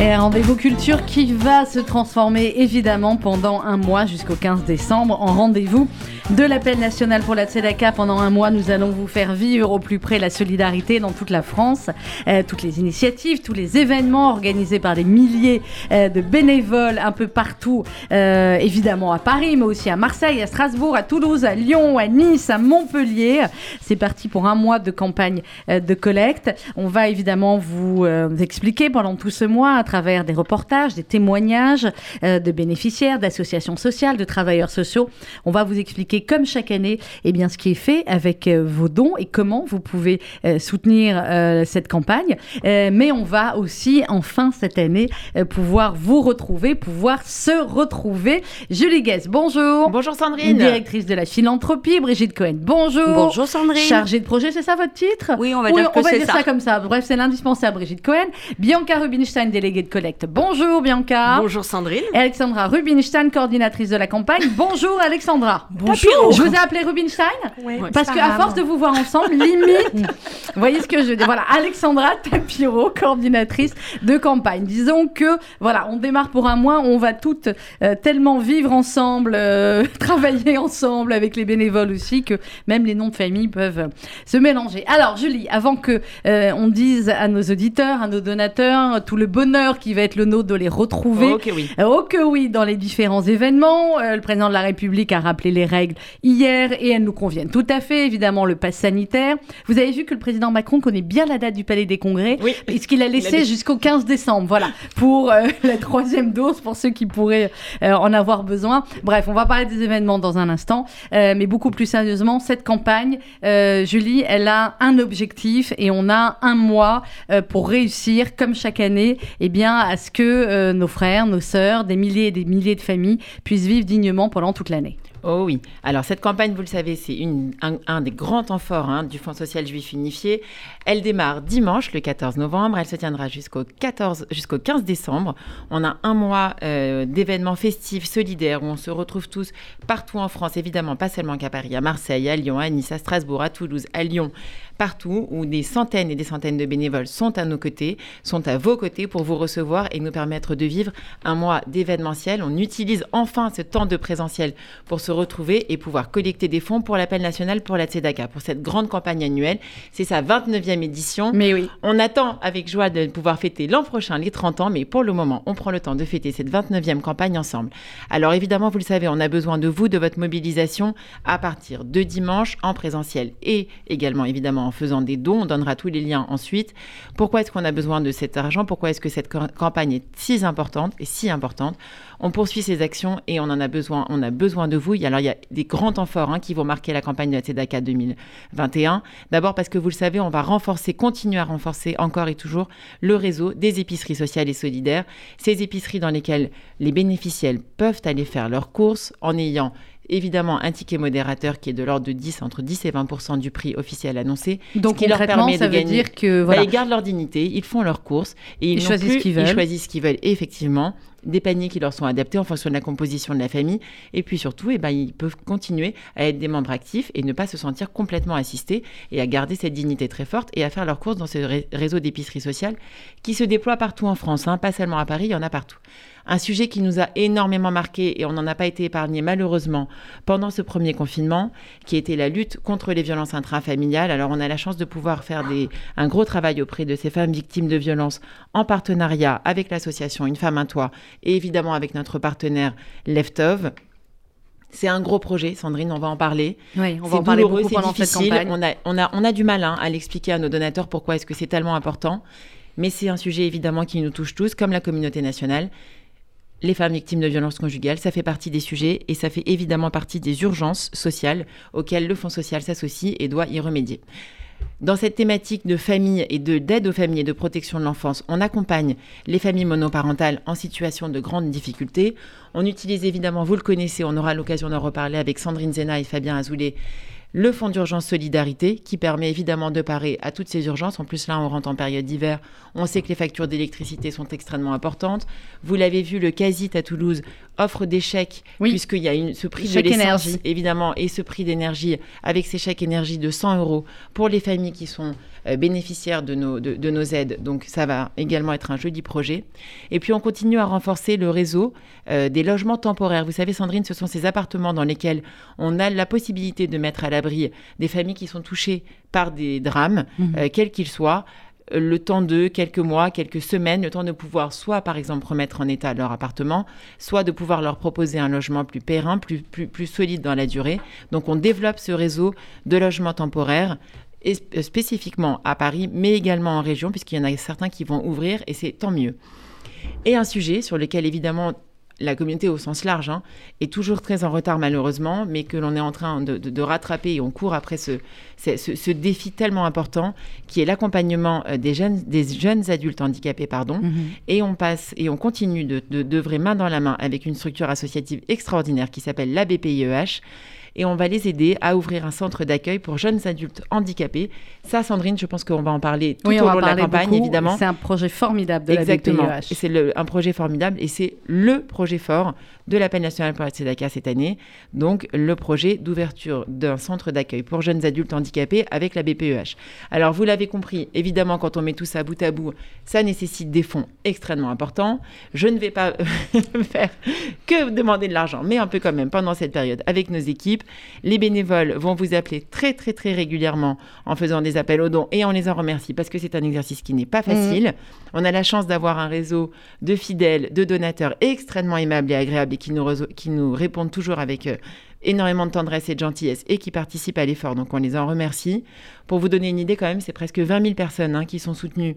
Et un rendez-vous culture qui va se transformer évidemment pendant un mois jusqu'au 15 décembre en rendez-vous de l'appel national pour la Tzedaka. Pendant un mois, nous allons vous faire vivre au plus près la solidarité dans toute la France. Euh, toutes les initiatives, tous les événements organisés par des milliers euh, de bénévoles un peu partout, euh, évidemment à Paris, mais aussi à Marseille, à Strasbourg, à Toulouse, à Lyon, à Nice, à Montpellier. C'est parti pour un mois de campagne de collecte. On va évidemment vous expliquer pendant tout ce mois travers des reportages, des témoignages euh, de bénéficiaires, d'associations sociales, de travailleurs sociaux. On va vous expliquer comme chaque année eh bien, ce qui est fait avec euh, vos dons et comment vous pouvez euh, soutenir cette campagne. Mais on va aussi enfin cette année pouvoir vous retrouver, pouvoir se retrouver. Julie Guess, bonjour. Bonjour Sandrine. Directrice de la philanthropie, Brigitte Cohen, bonjour. Bonjour Sandrine. Chargée de projet, c'est ça votre titre? Oui, on va dire que on va c'est dire ça. ça comme ça. Bref, c'est l'indispensable Brigitte Cohen. Bianca Rubinstein, déléguée de collecte. Bonjour Bianca. Bonjour Sandrine. Et Alexandra Rubinstein, coordinatrice de la campagne. Bonjour Alexandra. Bonjour. Je vous ai appelé Rubinstein parce qu'à force de vous voir ensemble, limite, vous voyez ce que je veux dire. Voilà, Alexandra Tapiro, coordinatrice de campagne. Disons que, voilà, on démarre pour un mois, on va toutes euh, tellement vivre ensemble, euh, travailler ensemble avec les bénévoles aussi, que même les noms de famille peuvent se mélanger. Alors, Julie, avant que euh, on dise à nos auditeurs, à nos donateurs, tout le bonheur qui va être le nôtre de les retrouver, Ok, oui. euh, Oh que oui, dans les différents événements. Euh, le président de la République a rappelé les règles hier et elles nous conviennent tout à fait. Évidemment, le pass sanitaire. Vous avez vu que le président Macron connaît bien la date du Palais des Congrès, Oui. puisqu'il a laissé jusqu'au 15 décembre. Voilà, pour euh, la troisième dose, pour ceux qui pourraient euh, en avoir besoin. Bref, on va parler des événements dans un instant. Euh, mais beaucoup plus sérieusement, cette campagne, euh, Julie, elle a un objectif et on a un mois euh, pour réussir, comme chaque année, eh bien, à ce que euh, nos frères, nos sœurs, des milliers et des milliers de familles puissent vivre dignement pendant toute l'année. Oh oui. Alors cette campagne, vous le savez, c'est un, des grands temps forts hein, du Fonds social juif unifié. Elle démarre dimanche, le 14 novembre. Elle se tiendra jusqu'au 14, jusqu'au 15 décembre. On a un mois euh, d'événements festifs, solidaires, où on se retrouve tous partout en France, évidemment, pas seulement qu'à Paris, à Marseille, à Lyon, à Nice, à Strasbourg, à Toulouse, à Lyon, partout, où des centaines et des centaines de bénévoles sont à nos côtés, sont à vos côtés pour vous recevoir et nous permettre de vivre un mois d'événementiel. On utilise enfin ce temps de présentiel pour se retrouver et pouvoir collecter des fonds pour l'appel national pour la Tzedaka, pour cette grande campagne annuelle. C'est sa 29e édition. Mais oui. On attend avec joie de pouvoir fêter l'an prochain les 30 ans, mais pour le moment, on prend le temps de fêter cette 29e campagne ensemble. Alors évidemment, vous le savez, on a besoin de vous, de votre mobilisation à partir de dimanche en présentiel et également évidemment en faisant des dons. On donnera tous les liens ensuite. Pourquoi est-ce qu'on a besoin de cet argent? Pourquoi est-ce que cette ca- campagne est si importante et si importante? On poursuit ces actions et on en a besoin. On a besoin de vous. Alors il y a des grands temps hein, qui vont marquer la campagne de la Tzedaka 2021. D'abord parce que vous le savez, on va renforcer, continuer à renforcer encore et toujours le réseau des épiceries sociales et solidaires. Ces épiceries dans lesquelles les bénéficiaires peuvent aller faire leurs courses en ayant évidemment un ticket modérateur qui est de l'ordre de 10, entre 10 et 20% du prix officiel annoncé. Donc ce qui leur permet ça de veut gagner. dire que Bah, voilà. ils gardent leur dignité, ils font leurs courses et ils, choisissent plus- ce qu'ils veulent. Ils choisissent ce qu'ils veulent, et effectivement. Des paniers qui leur sont adaptés en fonction de la composition de la famille. Et puis surtout, eh ben, ils peuvent continuer à être des membres actifs et ne pas se sentir complètement assistés et à garder cette dignité très forte et à faire leurs courses dans ce ré- réseau d'épicerie sociale qui se déploie partout en France, hein, pas seulement à Paris, il y en a partout. Un sujet qui nous a énormément marqué et on n'en a pas été épargné malheureusement pendant ce premier confinement, qui était la lutte contre les violences intrafamiliales. Alors on a la chance de pouvoir faire des, un gros travail auprès de ces femmes victimes de violences en partenariat avec l'association Une femme un toit et évidemment avec notre partenaire Leftov. C'est un gros projet, Sandrine, on va en parler. Oui, on va en parler beaucoup pendant cette difficile. campagne. On a, on, a, on a du mal hein, à l'expliquer à nos donateurs pourquoi est-ce que c'est tellement important. Mais c'est un sujet évidemment qui nous touche tous, comme la communauté nationale. Les femmes victimes de violences conjugales, ça fait partie des sujets et ça fait évidemment partie des urgences sociales auxquelles le Fonds social s'associe et doit y remédier. Dans cette thématique de famille et de d'aide aux familles et de protection de l'enfance, on accompagne les familles monoparentales en situation de grande difficulté. On utilise évidemment, vous le connaissez, on aura l'occasion d'en reparler avec Sandrine Zena et Fabien Azoulay, le fonds d'urgence solidarité qui permet évidemment de parer à toutes ces urgences. En plus, là, on rentre en période d'hiver. On sait que les factures d'électricité sont extrêmement importantes. Vous l'avez vu, le Casit à Toulouse offre des chèques, puisqu'il y a une, ce prix de l'essence, évidemment, et ce prix d'énergie avec ces chèques énergie de 100 euros pour les familles qui sont euh, bénéficiaires de nos, de, nos aides. Donc, ça va également être un joli projet. Et puis, on continue à renforcer le réseau euh, des logements temporaires. Vous savez, Sandrine, ce sont ces appartements dans lesquels on a la possibilité de mettre à l'abri des familles qui sont touchées par des drames, mmh. euh, quels qu'ils soient le temps de quelques mois, quelques semaines, le temps de pouvoir soit par exemple remettre en état leur appartement, soit de pouvoir leur proposer un logement plus périn, plus, plus, plus solide dans la durée. Donc on développe ce réseau de logements temporaires et euh, spécifiquement à Paris, mais également en région, puisqu'il y en a certains qui vont ouvrir, et c'est tant mieux. Et un sujet sur lequel évidemment la communauté au sens large hein, est toujours très en retard malheureusement, mais que l'on est en train de, rattraper et on court après ce, ce, défi tellement important qui est l'accompagnement euh, des jeunes, des jeunes adultes handicapés. Pardon, mhm. Et on passe et on continue de, d'œuvrer main dans la main avec une structure associative extraordinaire qui s'appelle la BPIEH et on va les aider à ouvrir un centre d'accueil pour jeunes adultes handicapés. Ça, Sandrine, je pense qu'on va en parler tout au long de la campagne, évidemment. C'est un projet formidable de Exactement. la BPIEH. C'est un projet formidable et c'est le projet fort de l'appel national pour la Tzedaka cette année. Donc, le projet d'ouverture d'un centre d'accueil pour jeunes adultes handicapés avec la BPEH. Alors, vous l'avez compris, évidemment, quand on met tout ça bout à bout, ça nécessite des fonds extrêmement importants. Je ne vais pas faire que demander de l'argent, mais un peu quand même pendant cette période avec nos équipes. Les bénévoles vont vous appeler très, très, très régulièrement en faisant des appels aux dons et on les en remercie parce que c'est un exercice qui n'est pas facile. Mmh. On a la chance d'avoir un réseau de fidèles, de donateurs extrêmement aimables et agréables qui nous, qui nous répondent toujours avec euh, énormément de tendresse et de gentillesse et qui participent à l'effort. Donc on les en remercie. Pour vous donner une idée quand même, c'est presque 20 000 personnes hein, qui sont soutenues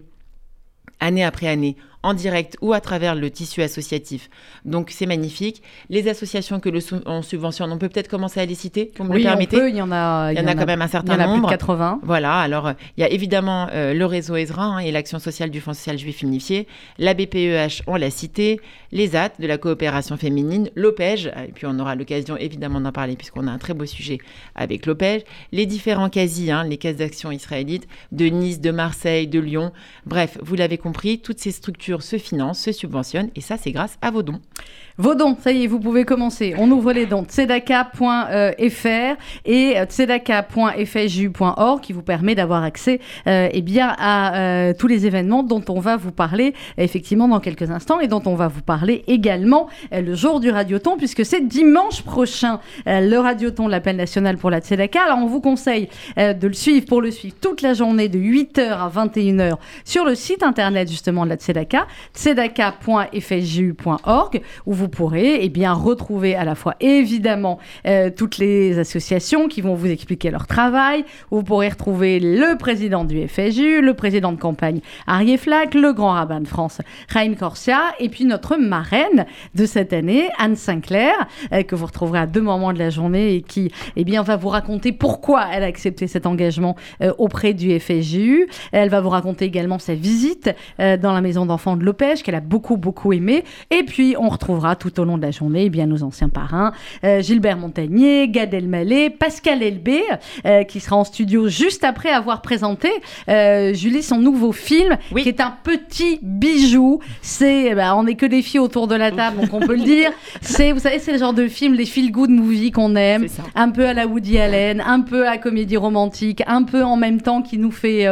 année après année en direct ou à travers le tissu associatif. Donc c'est magnifique. Les associations que l'on subventionne, on peut peut-être commencer à les citer, vous me oui, le permettez? il y en a, il y, en a, quand même un certain nombre. Il y en a plus de 80. Voilà, alors il y a évidemment euh, le réseau Ezra hein, et l'action sociale du Fonds social juif unifié, la BPEH, on l'a cité, les AT de la coopération féminine, l'OPEJ, et puis on aura l'occasion évidemment d'en parler puisqu'on a un très beau sujet avec l'OPEJ, les différents CASI, hein, les caisses d'action israélites de Nice, de Marseille, de Lyon, bref, vous l'avez compris, toutes ces structures se finance, se subventionne, et ça, c'est grâce à vos dons. Vos dons, ça y est, vous pouvez commencer. On ouvre les dons. tzedaka.fr et tzedaka.fju.org qui vous permet d'avoir accès euh, eh bien, à euh, tous les événements dont on va vous parler effectivement dans quelques instants et dont on va vous parler également euh, le jour du Radioton puisque c'est dimanche prochain le Radioton, l'appel national pour la Tzedaka. Alors on vous conseille de le suivre pour le suivre toute la journée de 8h à 21h sur le site internet justement de la Tzedaka, tzedaka.fju.org où vous pourrez eh bien, retrouver à la fois évidemment euh, toutes les associations qui vont vous expliquer leur travail. Vous pourrez retrouver le président du FSU, le président de campagne Arié Flack, le grand rabbin de France Raïm Corsia, et puis notre marraine de cette année, Anne Sinclair, euh, que vous retrouverez à deux moments de la journée et qui eh bien, va vous raconter pourquoi elle a accepté cet engagement euh, auprès du FSU. Elle va vous raconter également sa visite dans la maison d'enfants de Lopège, qu'elle a beaucoup, beaucoup aimé. Et puis, on retrouvera tout au long de la journée eh bien, nos anciens parrains, euh, Gilbert Montagnier, Gad Elmaleh, Pascal Elbé, euh, qui sera en studio juste après avoir présenté, euh, Julie, son nouveau film, qui est un petit bijou. C'est, eh ben, on n'est que des filles autour de la table, donc on peut le dire. C'est, vous savez, c'est le genre de film, les feel-good movies qu'on aime, un peu à la Woody Allen, un peu à comédie romantique, un peu en même temps qui nous fait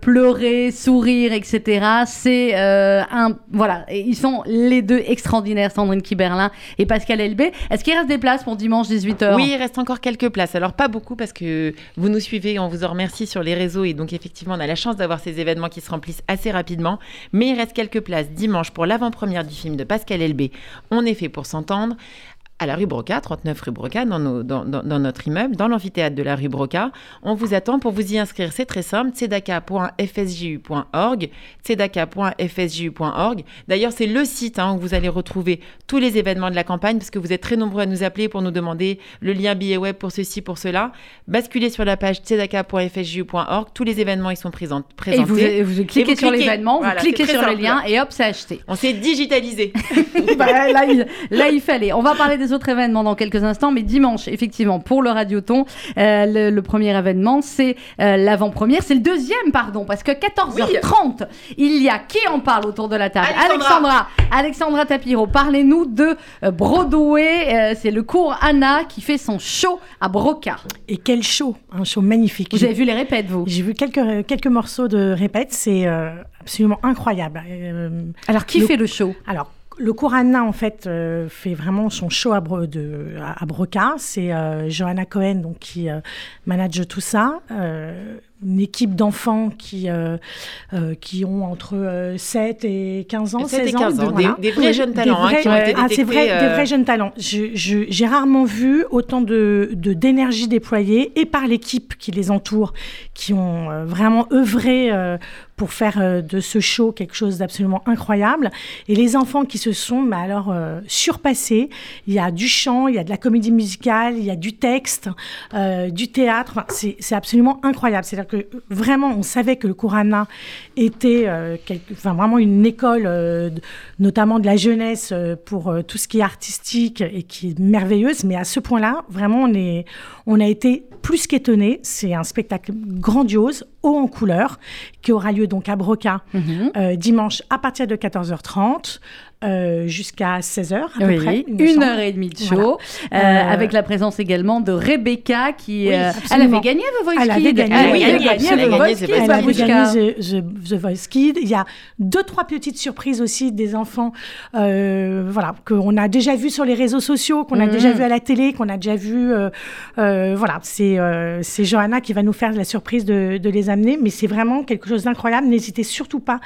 pleurer, sourire, etc. C'est un, voilà, ils sont les deux extraordinaires Sandrine Kiberlin et Pascal Elbé. Est-ce qu'il reste des places pour dimanche 18h Oui, il reste encore quelques places. Alors pas beaucoup parce que vous nous suivez, on vous en remercie sur les réseaux et donc effectivement on a la chance d'avoir ces événements qui se remplissent assez rapidement. Mais il reste quelques places dimanche pour l'avant-première du film de Pascal Elbé. On est fait pour s'entendre à la rue Broca, 39 rue Broca, dans, dans, notre immeuble, dans l'amphithéâtre de la rue Broca. On vous attend pour vous y inscrire. C'est très simple, tzedaka.fsju.org, tzedaka.fsju.org. D'ailleurs, c'est le site hein, où vous allez retrouver tous les événements de la campagne, parce que vous êtes très nombreux à nous appeler pour nous demander le lien billet web pour ceci, pour cela. Basculez sur la page tzedaka.fsju.org. Tous les événements, ils sont présents, présentés. Et vous, cliquez sur l'événement, vous cliquez sur le lien et hop, c'est acheté. On s'est digitalisé. Bah, là, il, là, il fallait. On va parler des des autres événements dans quelques instants, mais dimanche, effectivement, pour le Radioton, euh, le, premier événement, c'est euh, l'avant-première. C'est le deuxième, pardon, parce que 14h30, il y a qui en parle autour de la table? Alexandra. Alexandra, Tapiro, parlez-nous de Broadway. c'est le cours Anna qui fait son show à Broca. Et quel show Un show magnifique. Vous avez vu les répètes, vous? J'ai vu quelques, quelques morceaux de répètes. C'est absolument incroyable. Alors, qui fait le show? Alors, le cours Anna, en fait, euh, fait vraiment son show à, Broca. C'est euh, Johanna Cohen donc, qui euh, manage tout ça une équipe d'enfants qui, euh, euh, qui ont entre 7 euh, et 15 ans, 7 16 et 15 ans. Des, vrais jeunes talents hein, qui ont été ah, c'est vrai, des vrais jeunes talents. J'ai rarement vu autant de d'énergie déployée et par l'équipe qui les entoure, qui ont vraiment œuvré pour faire de ce show quelque chose d'absolument incroyable. Et les enfants qui se sont mais alors surpassés. Il y a du chant, il y a de la comédie musicale, il y a du texte, du théâtre. c'est absolument incroyable. C'est que vraiment, on savait que le Kurana était euh, enfin, vraiment une école, euh, notamment de la jeunesse, euh, pour tout ce qui est artistique et qui est merveilleuse. Mais à ce point-là, vraiment, on, est, on a été plus qu'étonnés. C'est un spectacle grandiose, haut en couleur, qui aura lieu donc à Broca mhm. dimanche à partir de 14h30. Euh, jusqu'à 16h à peu près. Une heure et demie de show, euh, euh, avec la présence également de Rebecca qui... elle avait gagné The Voice elle Avait gagné, ah, oui, elle, avait gagné The Voice Kids. Elle avait gagné The, Voice Kids. Il y a deux, trois petites surprises aussi des enfants voilà, qu'on a déjà vu sur les réseaux sociaux, qu'on a déjà mhm. vu à la télé, qu'on a déjà vu... voilà, c'est c'est Johanna qui va nous faire la surprise de, de les amener, mais c'est vraiment quelque chose d'incroyable. N'hésitez surtout pas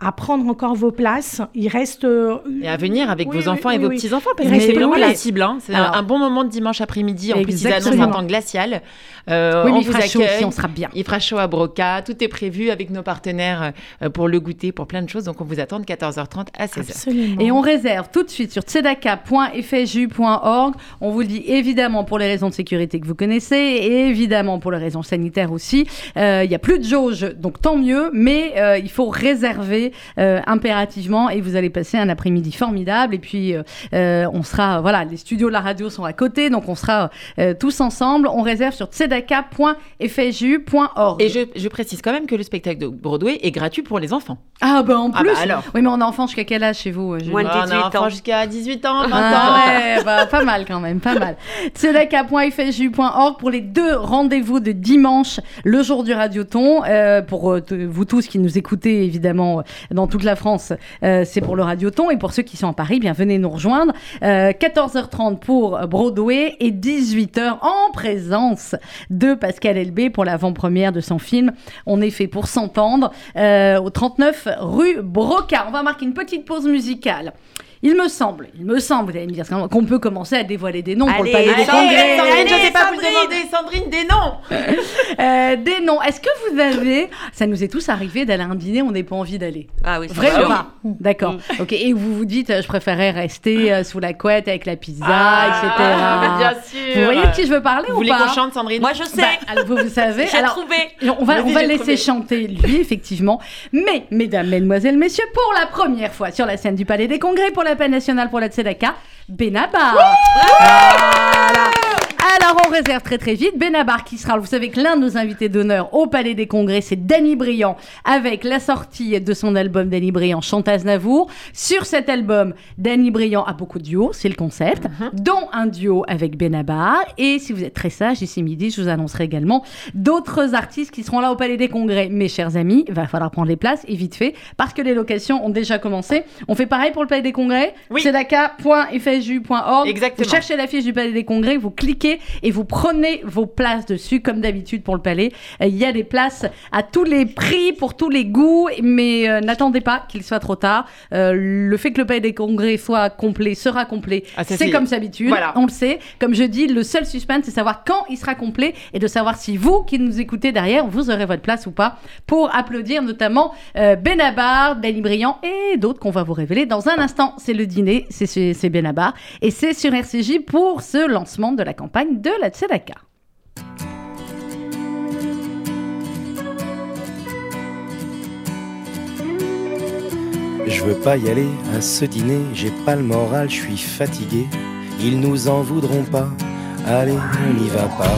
à prendre encore vos places. Il reste. Euh, et à venir avec vos enfants et vos petits-enfants, parce que c'est vraiment la cible. Hein. C'est un bon moment de dimanche après-midi. En plus, ils annoncent un temps glacial. Euh, oui, on il vous fera chaud on sera bien. Il fera chaud à Broca. Tout est prévu avec nos partenaires euh, pour le goûter, pour plein de choses. Donc, on vous attend de 14h30 à 16h. Et on réserve tout de suite sur tzedaka.fju.org. On vous le dit évidemment pour les raisons de sécurité que vous connaissez et évidemment pour les raisons sanitaires aussi. Il n'y a plus de jauge, donc tant mieux, mais il faut réserver euh, impérativement et vous allez passer un après-midi formidable. Et puis, euh, euh, on sera, voilà, les studios de la radio sont à côté, donc on sera tous ensemble. On réserve sur tzedaka.fju.org. Et je, précise quand même que le spectacle de Broadway est gratuit pour les enfants. Ah, bah en ah, plus. Bah, alors. Oui, mais on a enfant jusqu'à quel âge chez vous Moins de 18 ans. jusqu'à 18 ans, 20 ah, ans. Ouais, bah, pas mal quand même, pas mal. tzedaka.fju.org pour les deux rendez-vous de dimanche, le jour du Radioton. pour vous tous qui nous écoutez, évidemment, dans toute la France, euh, c'est pour le Radioton. Et pour ceux qui sont à Paris, bien venez nous rejoindre. 14h30 euh, pour Broadway et 18h en présence de Pascal Elbé pour l'avant-première de son film On est fait pour s'entendre euh, au 39 rue Broca. On va marquer une petite pause musicale. Il me semble, il me semble, vous allez me dire qu'on peut commencer à dévoiler des noms pour le palais des congrès. Sandrine, je sais pas vous demander, Sandrine, des noms. euh, des noms. Est-ce que vous avez, ça nous est tous arrivé d'aller à un dîner, on n'a pas envie d'aller. Ah oui, vrai ou pas D'accord. Mm. Ok. Et vous vous dites, je préférais rester euh, sous la couette avec la pizza, ah, etc. Bien sûr. Vous voyez de qui je veux parler vous ou pas Vous voulez qu'on chante, Sandrine? Moi, je sais. Bah, vous, vous savez. J'ai trouvé. On va, on va laisser chanter lui, effectivement. Mais, mesdames, mesdemoiselles, messieurs, pour la première fois sur la scène du Palais des Congrès, pour l'appel national pour la Tzedaka, Benabar. Alors on réserve très très vite Benabar qui sera, vous savez que l'un de nos invités d'honneur au Palais des Congrès, c'est Danny Briand avec la sortie de son album Danny Briand chante Aznavour. Sur cet album, Danny Briand a beaucoup de duos, c'est le concept, mhm. dont un duo avec Benabar. Et si vous êtes très sage, ici midi, je vous annoncerai également d'autres artistes qui seront là au Palais des Congrès. Mes chers amis, il va falloir prendre les places et vite fait parce que les locations ont déjà commencé. On fait pareil pour le Palais des Congrès? Oui. Sedaka.fju.org. Exactement. Vous cherchez l'affiche du Palais des Congrès, vous cliquez et vous prenez vos places dessus, comme d'habitude pour le palais. Euh, il y a des places à tous les prix, pour tous les goûts, mais euh, n'attendez pas qu'il soit trop tard. Euh, le fait que le palais des congrès soit complet sera complet. Ah, c'est comme d'habitude, on le sait. Comme je dis, le seul suspense, c'est savoir quand il sera complet et de savoir si vous qui nous écoutez derrière, vous aurez votre place ou pas pour applaudir notamment Benabar, Benny Briand et d'autres qu'on va vous révéler dans un instant. C'est le dîner, c'est Benabar et c'est sur RCJ pour ce lancement de la campagne de la Tzedaka. Je veux pas y aller à ce dîner, j'ai pas le moral, je suis fatigué. ils nous en voudront pas. Allez, on n'y va pas.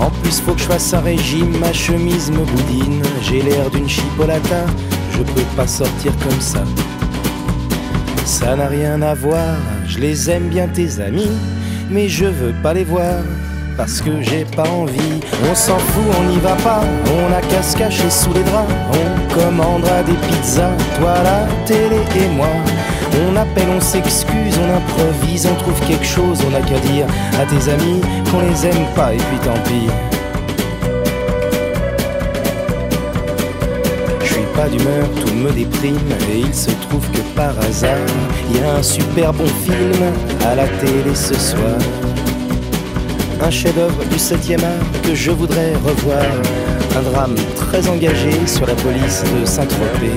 En plus, faut que je fasse un régime, ma chemise me boudine. J'ai l'air d'une chipolata, je peux pas sortir comme ça. Ça n'a rien à voir, je les aime bien tes amis, mais je veux pas les voir parce que j'ai pas envie. On s'en fout, on n'y va pas, on a qu'à se cacher sous les draps. On commandera des pizzas, toi la télé et moi. On appelle, on s'excuse, on improvise, on trouve quelque chose, on a qu'à dire à tes amis qu'on les aime pas et puis tant pis. Pas d'humeur, tout me déprime et il se trouve que par hasard, il y a un super bon film à la télé ce soir. Un chef-d'œuvre du 7e art que je voudrais revoir. Un drame très engagé sur la police de Saint-Tropez.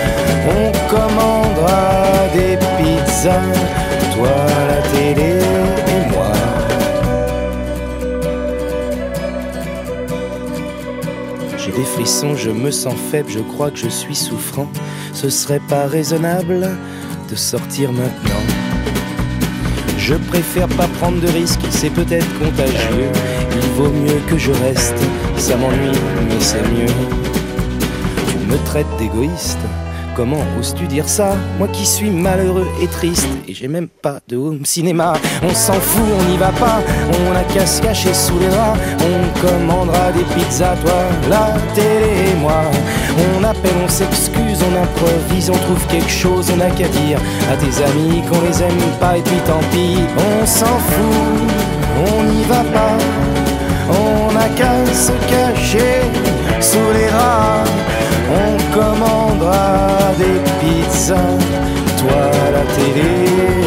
On commandera des pizzas, toi la télé et moi. J'ai des frissons, je me sens faible, je crois que je suis souffrant. Ce serait pas raisonnable de sortir maintenant. Je préfère pas prendre de risques, c'est peut-être contagieux. Il vaut mieux que je reste, ça m'ennuie, mais c'est mieux. Tu me traites d'égoïste, Comment oses-tu dire ça Moi qui suis malheureux et triste Et j'ai même pas de home cinéma. On s'en fout, on n'y va pas. On a qu'à se cacher sous les draps. On commandera des pizzas, toi, la télé et moi. On appelle, on s'excuse, on improvise On trouve quelque chose, on a qu'à dire À tes amis qu'on les aime pas Et puis tant pis, on s'en fout On n'y va pas. On a qu'à se cacher sous les draps on commandera des pizzas, toi la télé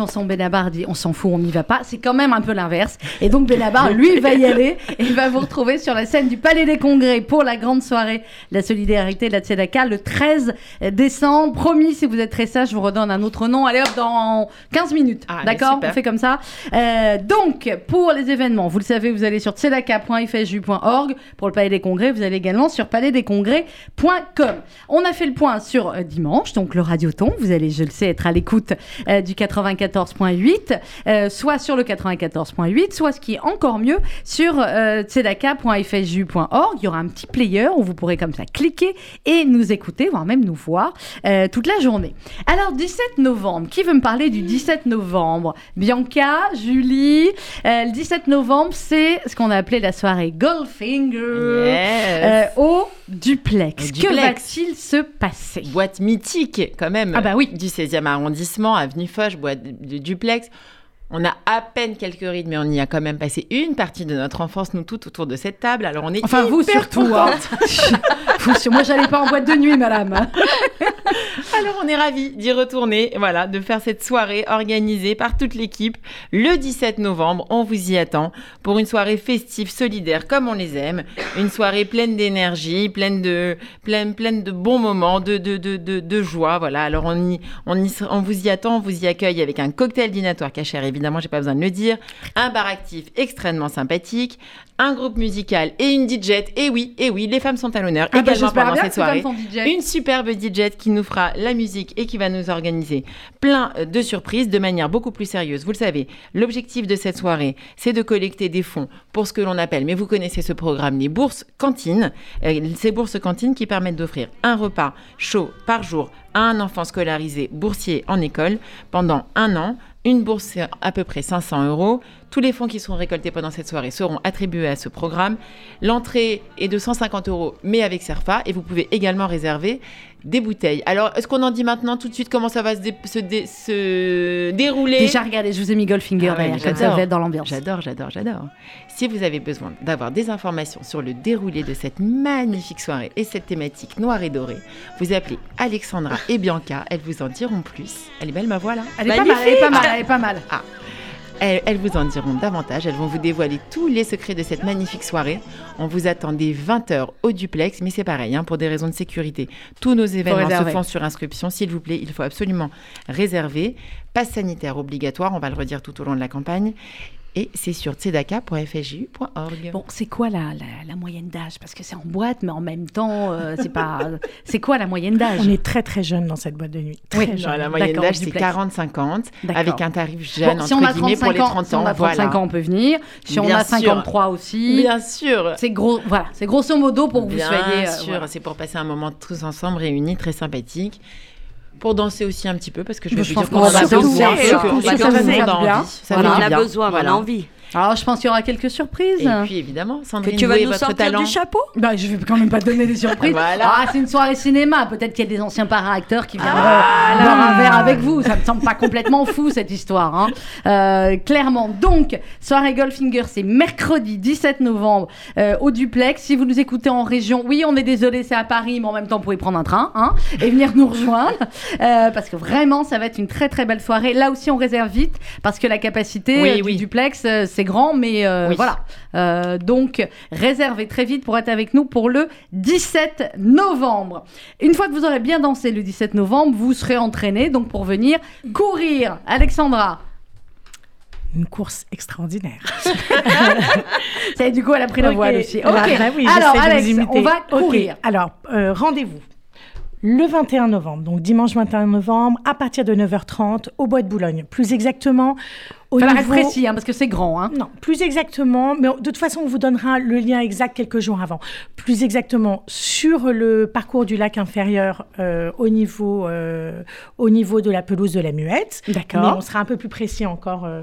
chanson Benabar dit on s'en fout, on n'y va pas, c'est quand même un peu l'inverse. Et donc Benabar, lui, va y aller et il va vous retrouver sur la scène du Palais des Congrès pour la grande soirée de la solidarité de la Tzedaka le 13 décembre. Promis, si vous êtes très sage, je vous redonne un autre nom. Allez hop, dans 15 minutes. Ah, D'accord. On fait comme ça. Euh, donc, pour les événements, vous le savez, vous allez sur tzedaka.fju.org. Pour le Palais des Congrès, vous allez également sur palaisdescongrès.com. On a fait le point sur euh, dimanche, donc le Radioton. Vous allez, je le sais, être à l'écoute euh, du 94.8, euh, soit sur le 94.8, soit ce qui est encore mieux, sur euh, tzedaka.fju.org. Il y aura un petit player où vous pourrez comme ça cliquer et nous écouter, voire même nous voir euh, toute la journée. Alors, 17 novembre, qui veut me parler du 17 novembre? Bianca, Julie. Euh, le 17 novembre, c'est ce qu'on a appelé la soirée Goldfinger Yes. au duplex. Que va-t-il se passer? Boîte mythique quand même Ah bah oui. du 16e arrondissement, avenue Foch, boîte de, duplex. On a à peine quelques rides, mais on y a quand même passé une partie de notre enfance, nous toutes, autour de cette table. Alors on est Enfin, vous surtout. hein. Vous sur- Moi, j'allais pas en boîte de nuit, madame. Alors on est ravis d'y retourner, voilà, de faire cette soirée organisée par toute l'équipe le 17 novembre. On vous y attend pour une soirée festive, solidaire, comme on les aime. Une soirée pleine d'énergie, pleine de, pleine, pleine de bons moments, de, de, de, de, de joie. Voilà. Alors on y, on y, on vous y attend, on vous y accueille avec un cocktail dînatoire cachère, évidemment, j'ai pas besoin de le dire. Un bar actif extrêmement sympathique, un groupe musical et une DJ. Et oui, et oui, les femmes sont à l'honneur Ah bah, également pendant bien cette soirée. Une superbe DJ qui nous fera la musique et qui va nous organiser plein de surprises de manière beaucoup plus sérieuse. Vous le savez, l'objectif de cette soirée, c'est de collecter des fonds pour ce que l'on appelle, mais vous connaissez ce programme, les bourses cantines. Euh, ces bourses cantines qui permettent d'offrir un repas chaud par jour à un enfant scolarisé boursier en école pendant un an. Une bourse, c'est à peu près 500 euros. Tous les fonds qui seront récoltés pendant cette soirée seront attribués à ce programme. L'entrée est de 150 euros, mais avec SERFA. Et vous pouvez également réserver des bouteilles. Alors, est-ce qu'on en dit maintenant tout de suite comment ça va se, dé- se, dé- se dérouler? Déjà, regardez, je vous ai mis Goldfinger Ah ouais, derrière, comme ça vous êtes dans l'ambiance. J'adore, j'adore, j'adore. Si vous avez besoin d'avoir des informations sur le déroulé de cette magnifique soirée et cette thématique noire et dorée, vous appelez Alexandra et Bianca. Elles vous en diront plus. Elle est belle ma voix là? Elle est pas mal, elle est pas mal, elle est pas mal. Elles, elles vous en diront davantage. Elles vont vous dévoiler tous les secrets de cette magnifique soirée. On vous attend dès 20h au duplex, mais c'est pareil, hein, pour des raisons de sécurité. Tous nos événements se font sur inscription. S'il vous plaît, il faut absolument réserver. Passe sanitaire obligatoire, on va le redire tout au long de la campagne. Et c'est sur tzedaka.fju.org. Bon, c'est quoi la, la, la moyenne d'âge? Parce que c'est en boîte, mais en même temps, euh, c'est pas. c'est quoi la moyenne d'âge? On est très très jeune dans cette boîte de nuit. Très Oui. jeune. la moyenne d'âge, c'est duplex. 40-50, D'accord. avec un tarif jeune, Bon, entre si on a guillemets, 35 pour les ans, 30 si on a 35 voilà. ans, on peut venir. Si on Bien a sûr. 53 aussi, Bien sûr. c'est gros. Voilà, c'est grosso modo pour que vous Bien soyez. euh, sûr, voilà. c'est pour passer un moment tous ensemble réunis, très sympathique. Pour danser aussi un petit peu, parce que je vais Je vous pense dire qu'on ça a fait On a besoin, on Voilà. a envie. Alors, je pense qu'il y aura quelques surprises. Et puis évidemment, Que Sandrine, tu vous vas nous votre sortir talent. du chapeau? Bah, je vais quand même pas donner des surprises. Voilà. Ah, c'est une soirée cinéma. Peut-être qu'il y a des anciens para-acteurs qui viendront boire un verre avec vous. Ça me semble pas complètement fou cette histoire. hein. Euh, clairement. Donc, soirée Goldfinger, c'est mercredi 17 novembre euh, au Duplex. Si vous nous écoutez en région, oui, on est désolé, c'est à Paris, mais en même temps, vous pouvez prendre un train hein, et venir nous rejoindre Euh, parce que vraiment, ça va être une très très belle soirée. Là aussi, on réserve vite parce que la capacité Oui, du oui. Duplex, euh, c'est grand, mais euh, Oui. voilà. Euh, donc, réservez très vite pour être avec nous pour le 17 novembre. Une fois que vous aurez bien dansé le 17 novembre, vous serez entraîné donc pour venir courir. Alexandra, Une course extraordinaire. ça du coup, elle a pris la voile aussi. Ok. bah oui, Alors, j'essaie de vous Alex, imiter. on va courir. Alors, euh, rendez-vous. Le 21 novembre, donc dimanche 21 novembre, à partir de 9h30, au Bois de Boulogne. Plus exactement, au Falloir niveau... précis, hein, parce que c'est grand. Hein. Non, plus exactement, mais de toute façon, on vous donnera le lien exact quelques jours avant. Plus exactement, sur le parcours du lac inférieur euh, au, niveau, euh, au niveau de la pelouse de la Muette. D'accord. Mais on sera un peu plus précis encore. euh,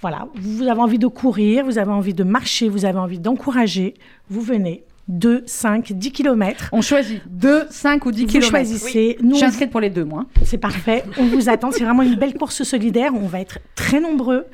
voilà, vous avez envie de courir, vous avez envie de marcher, vous avez envie d'encourager, vous venez. 2, 5, 10 km. On choisit 2, 5 ou 10 Vous kilomètres. choisissez. Je Nous, suis on- inscrite pour les deux, moi. c'est parfait. On vous attend. C'est vraiment une belle course solidaire. On va être très nombreux.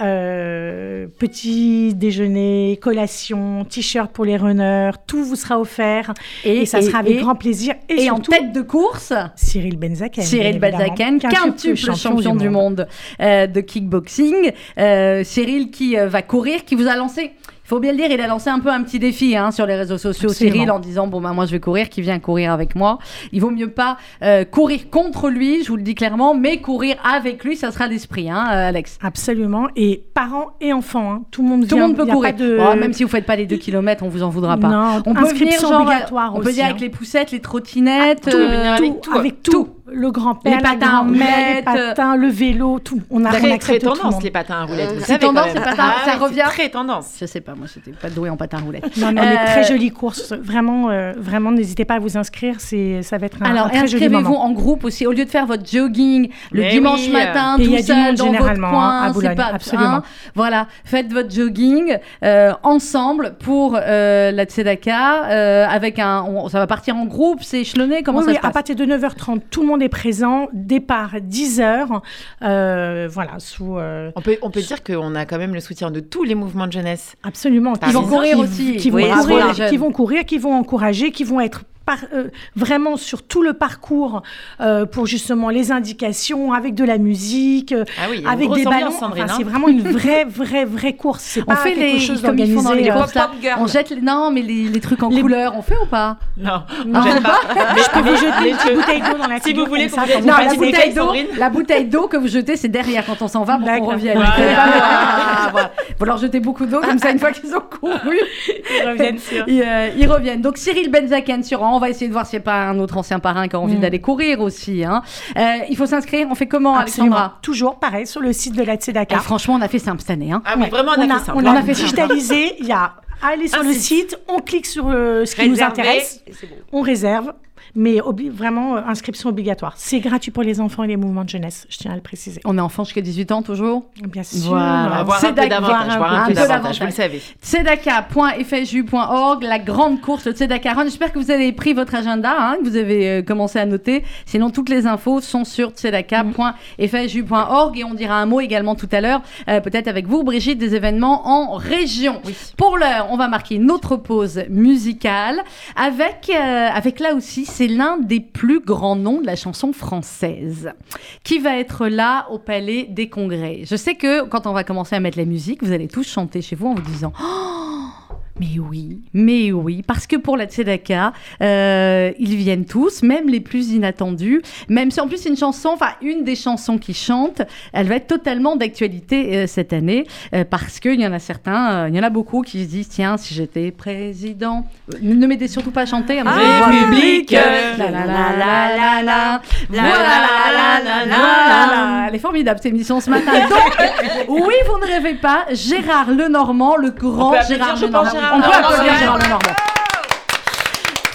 Euh, petit déjeuner, collation, t-shirt pour les runners. Tout vous sera offert. Et, ça sera avec et- grand plaisir. Et, en tête de course, Cyril Benzaken. Cyril. Balzacan, quintuple champion, du monde, euh, de kickboxing. Euh, Cyril qui va courir, qui vous a lancé. Faut bien le dire, il a lancé un peu un petit défi hein, sur les réseaux sociaux, Absolument. Cyril, en disant bon ben moi je vais courir, qui vient courir avec moi. Il vaut mieux pas euh, courir contre lui, je vous le dis clairement, mais courir avec lui, ça sera l'esprit, hein, euh, Alex. Absolument. Et parents et enfants. hein. Tout le monde Tout le vient. monde peut courir. de- Bon, même si vous faites pas les deux kilomètres, on vous en voudra pas. Non, on peut venir genre, obligatoire on peut aussi, dire hein. avec les poussettes, les trottinettes, Tout, euh, avec tout, tout. avec tout. Le grand-père, Les la patins à grand-mère, les roulettes. patins, le vélo, tout. On a, on Très, très accepte tout le tendance, monde. les patins à roulettes. vous C'est tendance, les patins, Ah ça revient Très tendance. Je sais pas, moi j'étais pas douée en patin à roulettes. Non, non, mais Euh, très jolie course. Vraiment, euh, vraiment, n'hésitez pas à vous inscrire. C'est, ça va être un, Alors, un très joli inscrivez-vous moment. en groupe aussi. Au lieu de faire votre jogging le Mais dimanche oui. matin, tout seul dans votre généralement, coin, hein, à c'est Boulogne, pas absolument. hein. Voilà, faites votre jogging euh, ensemble pour euh, la Tzedaka euh, avec un. on- ça va partir en groupe, c'est échelonné. Comment Oui, ça oui, se à passe? partir de 9h30, tout le monde est présent. Départ 10h. Euh, voilà, sous. euh, On peut, on peut dire qu'on a quand même le soutien de tous les mouvements de jeunesse. absolument. Ils vont courir qui- aussi. Qui vont, Oui, courir, les jeunes. qui vont courir, qui vont encourager, qui vont être. Par- euh, vraiment sur tout le parcours euh, pour justement les indications avec de la musique euh, Ah oui, il y a une avec des ballons Enfin, hein. c'est vraiment une vraie vraie vraie course c'est On pas fait quelque les chose comme ils font dans les d'organisé. On jette les, non mais les, les trucs en Les- couleur, on fait ou pas? Non, Non. j'aime pas. Mais je peux vous jeter une petite bouteille d'eau dans la Si vous voulez ça, vous Non, Vous la bouteille d'eau, la bouteille d'eau que vous jetez, c'est derrière quand on s'en va pour qu'on revienne. Vous pas- Ah, leur jeter beaucoup d'eau comme ça une fois qu'ils ont couru. reviennent ils reviennent. Donc Cyril Benzaken sur on va essayer de voir s'il n'y a pas un autre ancien parrain qui a envie Mm. d'aller courir aussi. hein. Euh, il faut s'inscrire. On fait comment, Absolument. Alexandra toujours pareil sur le site de la Eh, Tzedaka Franchement, on a fait simple cette année. Hein. Ah oui, vraiment, on a fait ça. on a, On a fait ça. digitalisé il y a aller sur Un le site. on clique sur euh, ce qui nous Réservé, intéresse et c'est bon. on réserve mais vraiment inscription obligatoire. C'est gratuit pour les enfants et les mouvements de jeunesse, je tiens à le préciser. On est enfant jusqu'à 18 ans toujours? Bien sûr. Voilà, voir un peu davantage, voir un peu davantage, vous le savez. Tzedaka.fju.org, la grande course, le Tzedaka Run. J'espère que vous avez pris votre agenda, hein, que vous avez commencé à noter. Sinon, toutes les infos sont sur tzedaka.fju.org et on dira un mot également tout à l'heure, peut-être avec vous, Brigitte, des événements en région. Pour l'heure, on va marquer une autre pause musicale avec, euh, avec là aussi, c'est l'un des plus grands noms de la chanson française qui va être là au Palais des Congrès? Je sais que quand on va commencer à mettre la musique, vous allez tous chanter chez vous en vous disant oh mais oui, mais oui, parce que pour la Tzedaka, euh, ils viennent tous, même les plus inattendus. Même si en plus une chanson, enfin une des chansons qui chante, elle va être totalement d'actualité euh, cette année, euh, parce qu'il y en a certains, il y en a beaucoup qui se disent tiens, si j'étais président, ne m'aidez surtout pas à chanter. Hein, République, la la la la la la, elle est formidable cette émission ce matin. Donc, oui, vous ne rêvez pas, Gérard Lenormand, le grand Gérard Lenormand. On peut applaudir Gérard Lenormand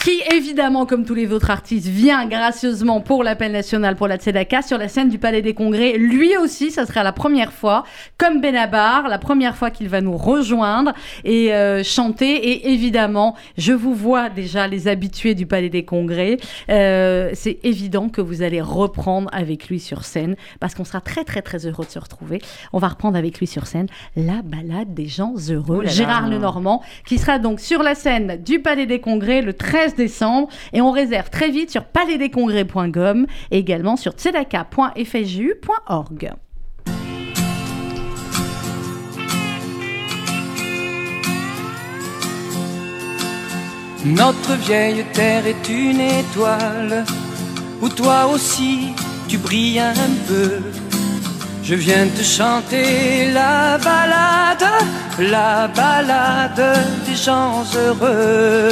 qui évidemment, comme tous les autres artistes, vient gracieusement pour l'appel national pour la Tzedaka sur la scène du Palais des Congrès. Lui aussi, ça sera la première fois, comme Benabar, la première fois qu'il va nous rejoindre et euh, chanter. Et évidemment, je vous vois déjà les habitués du Palais des Congrès. Euh, c'est évident que vous allez reprendre avec lui sur scène parce qu'on sera très très très heureux de se retrouver. On va reprendre avec lui sur scène la balade des gens heureux, Gérard Lenormand, qui sera donc sur la scène du Palais des Congrès le 13 décembre. Et on réserve très vite sur palaisdescongrès.com et également sur tzedaka.fju.org. Notre vieille terre est une étoile où toi aussi tu brilles un peu. Je viens te chanter la balade, la balade des gens heureux.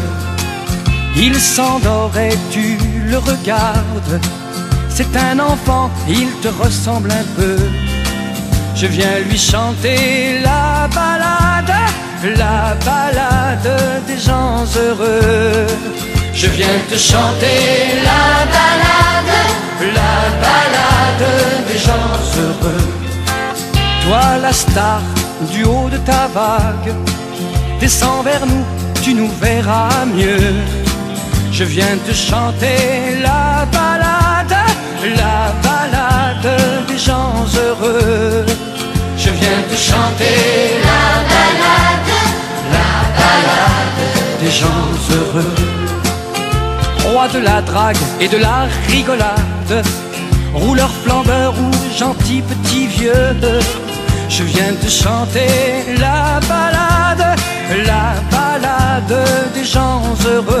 Il s'endort et tu le regardes. C'est un enfant, il te ressemble un peu. Je viens lui chanter la balade, la balade des gens heureux. Je viens te chanter la balade, la balade des gens heureux. Toi la star du haut de ta vague, descends vers nous, tu nous verras mieux. Je viens te chanter la balade, la balade des gens heureux. Je viens te chanter la balade, la balade des gens heureux. Roi de la drague et de la rigolade, rouleur flambeur ou gentil petit vieux. Je viens te chanter la balade, la balade des gens heureux.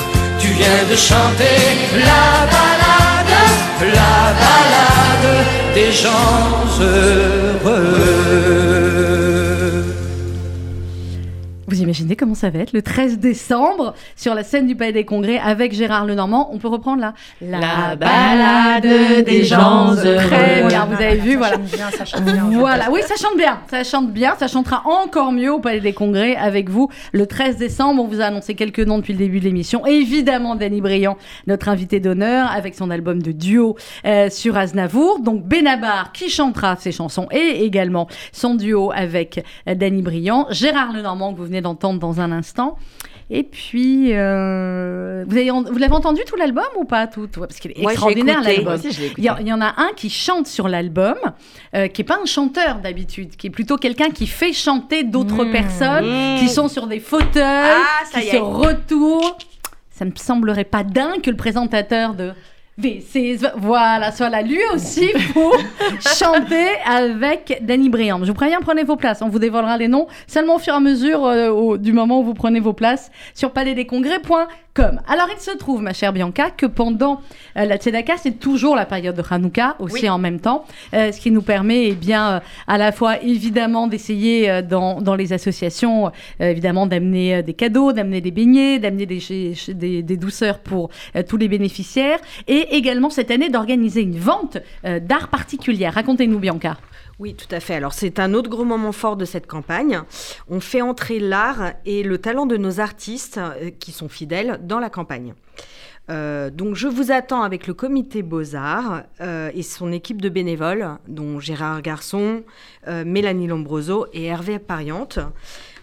Tu viens de chanter la balade, la balade des gens heureux. Vous imaginez comment ça va être le 13 décembre sur la scène du Palais des Congrès avec Gérard Lenormand. On peut reprendre là La balade des gens heureux. Très bien, vous avez vu, Ça voilà. chante bien, ça chante bien. Voilà, oui, ça chante bien, ça chante bien, ça chantera encore mieux au Palais des Congrès avec vous le 13 décembre. On vous a annoncé quelques noms depuis le début de l'émission. Évidemment, Danny Briand, notre invité d'honneur, avec son album de duo euh, sur Aznavour. Donc Benabar qui chantera ses chansons et également son duo avec euh, Danny Briand. Gérard Lenormand que vous venez d'entendre dans un instant. Et puis, euh, vous avez- vous l'avez entendu tout l'album ou pas tout, tout Parce qu'il est Moi, extraordinaire l'album. Il y, a- il y en a un qui chante sur l'album, euh, qui est pas un chanteur d'habitude, qui est plutôt quelqu'un qui fait chanter d'autres Mmh. personnes Mmh. qui sont sur des fauteuils, Ah, ça qui y se retournent. Ça me semblerait pas dingue que le présentateur de voilà, soit là lui aussi pour chanter avec Danny Briand. Je vous préviens, prenez vos places. On vous dévoilera les noms seulement au fur et à mesure euh, au- du moment où vous prenez vos places sur palaisdescongrès.com. Alors, il se trouve, ma chère Bianca, que pendant euh, la Tzedaka, c'est toujours la période de Hanouka, aussi Oui. en même temps, euh, ce qui nous permet, eh bien, euh, à la fois évidemment d'essayer dans, dans les associations, évidemment, d'amener des cadeaux, d'amener des beignets, d'amener des, des, des douceurs pour tous les bénéficiaires, et également cette année d'organiser une vente d'art particulière. Racontez-nous, Bianca. Oui, tout à fait. Alors, c'est un autre gros moment fort de cette campagne. On fait entrer l'art et le talent de nos artistes euh, qui sont fidèles dans la campagne. Euh, donc, je vous attends avec le comité Beaux-Arts euh, et son équipe de bénévoles, dont Gérard Garçon, euh, Mélanie Lombroso et Hervé Pariante,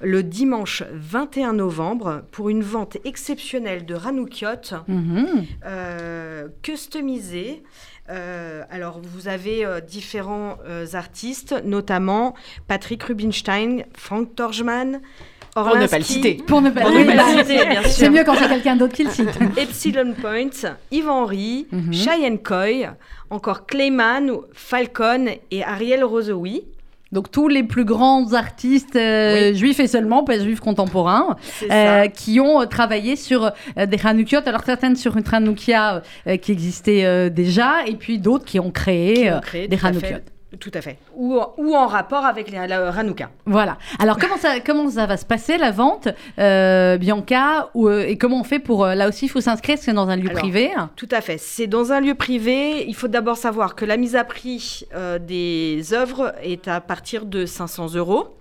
le dimanche 21 novembre pour une vente exceptionnelle de Ranoukiot Mhm. euh, customisé. Euh, alors, vous avez euh, différents euh, artistes, notamment Patrick Rubinstein, Frank Torjman, Pour ne pas le citer. Pour ne pas Pour oui, ne pas le citer, bien C'est sûr. mieux quand c'est quelqu'un d'autre qui le cite. Epsilon Point, Yves Henry, Mhm. Cheyenne Coy, encore Clayman, Falcon et Ariel Rosowi. Donc tous les plus grands artistes euh, juifs et seulement, pas juifs contemporains, euh, qui ont euh, travaillé sur euh, des Hanoukiot. Alors certaines sur une Hanoukia euh, qui existait euh, déjà, et puis d'autres qui ont créé, Qui ont créé, des Hanoukiot. Tout à fait. Ou, ou en rapport avec les, la Hanouka. Voilà. Alors comment ça, comment ça va se passer la vente, euh, Bianca, ou, euh, et comment on fait pour euh, là aussi il faut s'inscrire, c'est dans un lieu Alors, privé. Tout à fait. C'est dans un lieu privé. Il faut d'abord savoir que la mise à prix euh, des œuvres est à partir de 500 euros.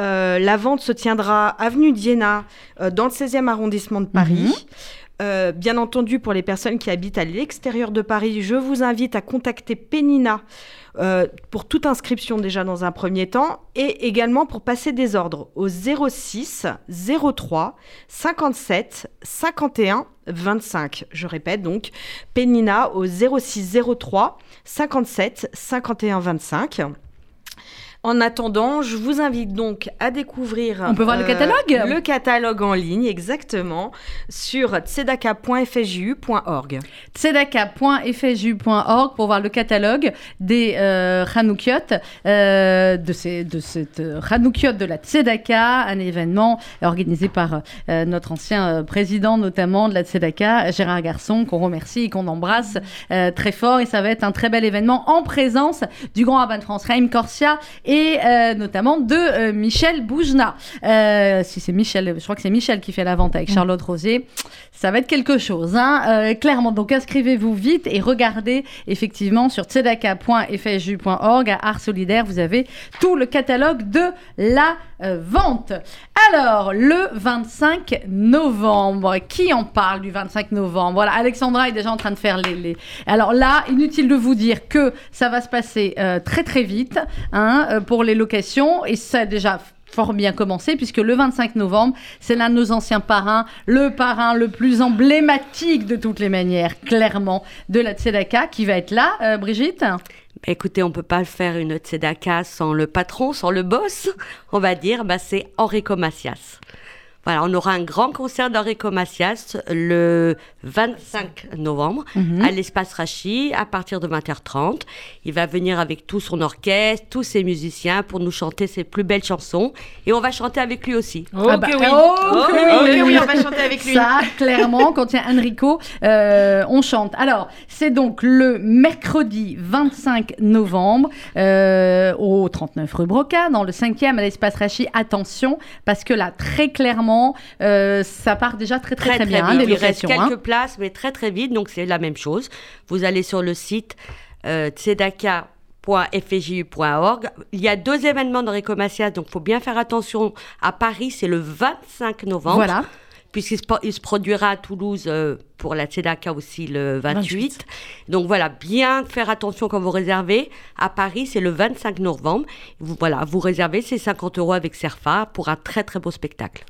Euh, la vente se tiendra avenue d'Iéna, euh, dans le 16e arrondissement de Paris. Mhm. Euh, bien entendu, pour les personnes qui habitent à l'extérieur de Paris, je vous invite à contacter Pénina euh, pour toute inscription déjà dans un premier temps et également pour passer des ordres au 06 03 57 51 25. Je répète donc, Pénina au 06 03 57 51 25. En attendant, je vous invite donc à découvrir. euh, On peut voir le catalogue Le catalogue en ligne, exactement, sur tzedaka.fju.org. tzedaka.fju.org pour voir le catalogue des euh, Hanoukiot, euh, de, ces, de cette euh, Hanoukiot de la Tzedaka, un événement organisé par euh, notre ancien euh, président notamment de la Tzedaka, Gérard Garçon, qu'on remercie et qu'on embrasse euh, très fort. Et ça va être un très bel événement en présence du grand rabbin de France, Raïm Corsia, et euh, notamment de euh, Michel Boujna. Euh, si c'est Michel, je crois que c'est Michel qui fait la vente avec Charlotte Rosier. Ça va être quelque chose, hein, clairement. Donc inscrivez-vous vite et regardez effectivement sur tzedaka.fju.org à Art Solidaire, vous avez tout le catalogue de la vente. Alors, le 25 novembre, qui en parle du 25 novembre? Voilà, Alexandra est déjà en train de faire les, les- Alors là, inutile de vous dire que ça va se passer euh, très très vite hein, pour les locations et ça a déjà fort bien commencé puisque le 25 novembre, c'est l'un de nos anciens parrains, le parrain le plus emblématique de toutes les manières, clairement, de la Tzedaka qui va être là, euh, Brigitte Écoutez, on peut pas faire une tzedaka sans le patron, sans le boss. On va dire, bah, c'est Enrico Macias. Voilà, on aura un grand concert d'Enrico Macias le 25 novembre Mhm. à l'espace Rachi à partir de 20h30. Il va venir avec tout son orchestre, tous ses musiciens pour nous chanter ses plus belles chansons et on va chanter avec lui aussi. Oh, Ah bah, que oui. oh, Oh, que oui, que oui. on va chanter avec lui. Ça, clairement, quand il y a Enrico, euh, on chante. Alors, c'est donc le mercredi 25 novembre euh, au 39 rue Broca, dans le 5e à l'espace Rachi. Attention, parce que là, très clairement, euh, ça part déjà très très très, bien, hein, les Il reste locations. quelques hein. places, mais très très vite, donc c'est la même chose. Vous allez sur le site euh. Il y a deux événements d'Enrico Macias, donc il faut bien faire attention. À Paris, c'est le 25 novembre, Voilà. puisqu'il se, il se produira à Toulouse euh, pour la Tzedaka aussi le 28. 28. Donc voilà, bien faire attention quand vous réservez. À Paris, c'est le 25 novembre. Vous, voilà, vous réservez, c'est 50 euros avec Serfa pour un très très beau spectacle.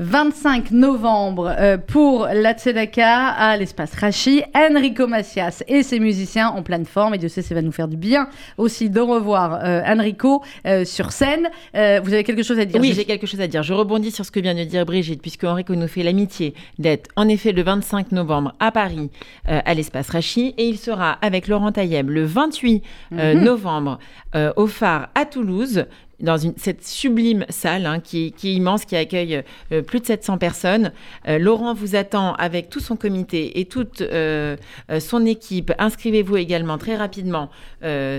25 novembre euh, pour la Tzedaka à l'espace Rachi. Enrico Macias et ses musiciens en pleine forme. Et Dieu sait, ça va nous faire du bien aussi de revoir euh, Enrico euh, sur scène. Euh, vous avez quelque chose à dire? Oui, j'ai quelque chose à dire. Je rebondis sur ce que vient de dire Brigitte, puisque Enrico nous fait l'amitié d'être en effet le 25 novembre à Paris, euh, à l'espace Rachi, et il sera avec Laurent Tailleb le 28 euh, Mhm. novembre euh, au phare à Toulouse. Dans une, cette sublime salle hein, qui, qui est immense, qui accueille euh, plus de 700 personnes. Euh, Laurent vous attend avec tout son comité et toute euh, son équipe. Inscrivez-vous également très rapidement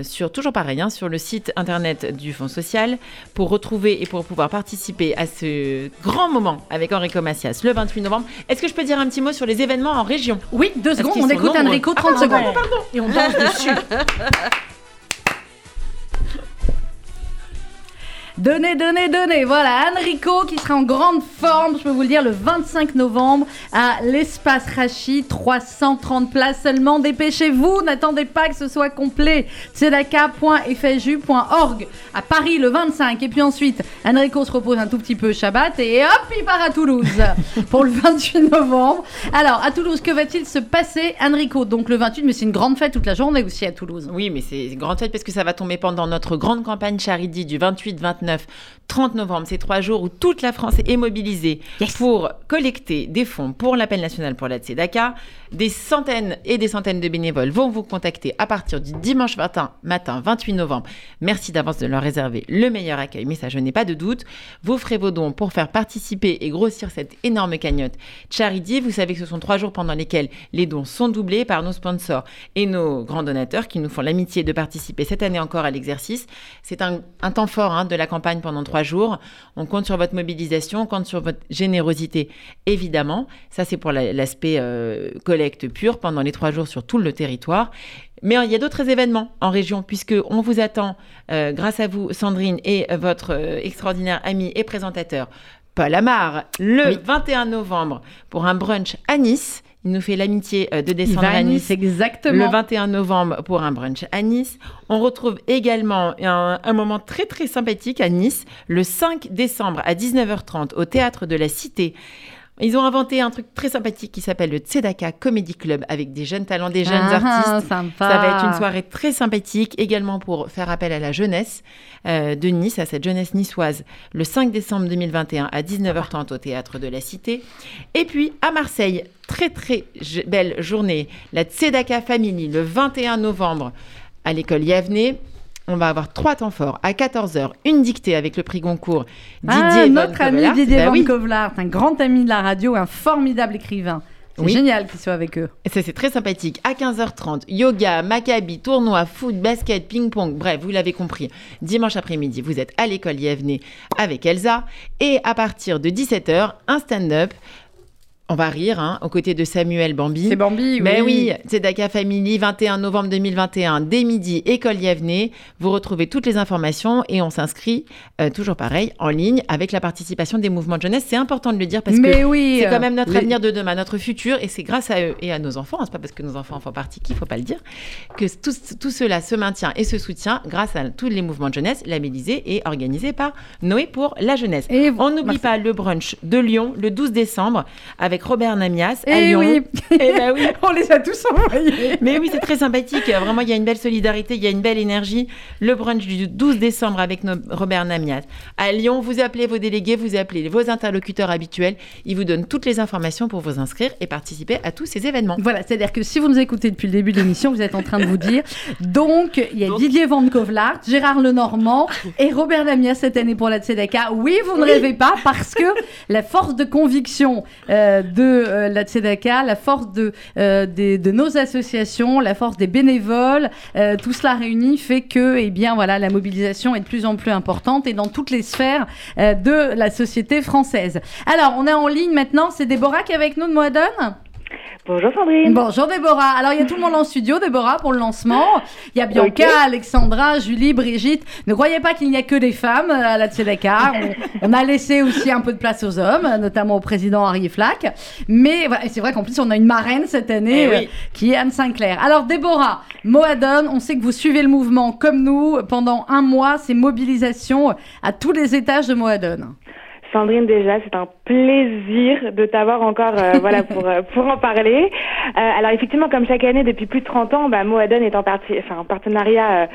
sur, toujours pareil, hein, sur le site internet du Fonds social pour retrouver et pour pouvoir participer à ce grand moment avec Enrico Macias le 28 novembre. Est-ce que je peux dire un petit mot sur les événements en région? Oui, deux secondes, on écoute. Enrico, Ah, 30 pardon, secondes. pardon, Et on danse dessus. Donnez, donnez, donnez. Voilà, Enrico qui sera en grande forme, je peux vous le dire, le 25 novembre à l'espace Rachi. 330 places seulement. Dépêchez-vous, n'attendez pas que ce soit complet. tzedaka.fju.org à Paris le 25. Et puis ensuite, Enrico se repose un tout petit peu Shabbat et hop, il part à Toulouse pour le 28 novembre. Alors, à Toulouse, que va-t-il se passer Enrico, donc le 28, mais c'est une grande fête toute la journée aussi à Toulouse. Oui, mais c'est une grande fête parce que ça va tomber pendant notre grande campagne Charity du 28, 29, 30 novembre. C'est trois jours où toute la France est mobilisée pour collecter des fonds pour l'appel national pour la Tzedaka. Des centaines et des centaines de bénévoles vont vous contacter à partir du dimanche matin, matin 28 novembre. Merci d'avance de leur réserver le meilleur accueil, mais ça, je n'ai pas de doute. Vous ferez vos dons pour faire participer et grossir cette énorme cagnotte Charity. Vous savez que ce sont trois jours pendant lesquels les dons sont doublés par nos sponsors et nos grands donateurs qui nous font l'amitié de participer cette année encore à l'exercice. C'est un, un temps fort hein, de la campagne pendant trois jours. On compte sur votre mobilisation, on compte sur votre générosité, évidemment. Ça, c'est pour la- l'aspect euh, collecte pure pendant les trois jours sur tout le territoire. Mais il y a d'autres événements en région, puisque on vous attend, euh, grâce à vous, Sandrine, et euh, votre extraordinaire ami et présentateur, Paul Amar, le Oui. 21 novembre, pour un brunch à Nice. Il nous fait l'amitié euh, de descendre à Nice, exactement. le 21 novembre pour un brunch à Nice. On retrouve également un, un moment très très sympathique à Nice le 5 décembre à 19h30 au théâtre de la Cité. Ils ont inventé un truc très sympathique qui s'appelle le Tzedaka Comedy Club avec des jeunes talents, des jeunes Ah, artistes. sympa. Ça va être une soirée très sympathique, également pour faire appel à la jeunesse euh, de Nice, à cette jeunesse niçoise, le 5 décembre 2021 à 19h30 au Théâtre de la Cité. Et puis à Marseille, très très belle journée, la Tzedaka Family, le 21 novembre à l'école Yavne. On va avoir trois temps forts. À 14h, une dictée avec le prix Goncourt Didier ah, Van notre ami. Didier Bah Van oui. Un grand ami de la radio, un formidable écrivain. C'est Oui. génial qu'il soit avec eux. C'est très sympathique. À 15h30, yoga, maccabi, tournoi, foot, basket, ping-pong. Bref, vous l'avez compris. Dimanche après-midi, vous êtes à l'école Yevné avec Elsa. Et à partir de 17h, un stand-up. On va rire, hein, aux côtés de Samuel Bambi. C'est Bambi, oui. Mais oui, Tzedaka Family, 21 novembre 2021, dès midi, École Yavne. Vous retrouvez toutes les informations et on s'inscrit, euh, toujours pareil, en ligne avec la participation des mouvements de jeunesse. C'est important de le dire parce Mais que oui, c'est quand même notre les- avenir de demain, notre futur, et c'est grâce à eux et à nos enfants, hein, c'est pas parce que nos enfants en font partie qu'il faut pas le dire, que tout, tout cela se maintient et se soutient grâce à tous les mouvements de jeunesse labellisés et organisés par Noé pour la jeunesse. Et On n'oublie pas le brunch de Lyon le 12 décembre avec Robert Namias à Eh Lyon. oui. Eh ben oui. On les a tous envoyés. Mais oui, c'est très sympathique. Vraiment, il y a une belle solidarité, il y a une belle énergie. Le brunch du 12 décembre avec nos- Robert Namias. À Lyon, vous appelez vos délégués, vous appelez vos interlocuteurs habituels. Ils vous donnent toutes les informations pour vous inscrire et participer à tous ces événements. Voilà, c'est-à-dire que si vous nous écoutez depuis le début de l'émission, vous êtes en train de vous dire. Donc, il y a Donc- Didier Van Kovlart, Gérard Lenormand et Robert Lamias cette année pour la Tzedaka. Oui, vous ne rêvez pas parce que la force de conviction euh, de euh, la Tzedaka, la force de, euh, des- de nos associations, la force des bénévoles, euh, tout cela réuni fait que, eh bien, voilà, la mobilisation est de plus en plus importante et dans toutes les sphères de la société française. Alors, on est en ligne maintenant. C'est Déborah qui est avec nous de Moadone? Bonjour Sandrine. Bonjour Déborah. Alors il y a tout le monde en studio, Déborah, pour le lancement. Il y a Bianca. Alexandra, Julie, Brigitte. Ne croyez pas qu'il n'y a que des femmes euh, à la Tzedaka. On, on a laissé aussi un peu de place aux hommes, notamment au président Harry Flack. Mais voilà, c'est vrai qu'en plus on a une marraine cette année Eh oui. euh, qui est Anne Sinclair. Alors Déborah, Moadone, on sait que vous suivez le mouvement comme nous pendant un mois, ces mobilisations à tous les étages de Moadone. Sandrine, déjà, c'est un plaisir de t'avoir encore euh, voilà, pour, euh, pour en parler. Euh, alors, effectivement, comme chaque année, depuis plus de 30 ans, bah, Moadon est en, parti, enfin, en partenariat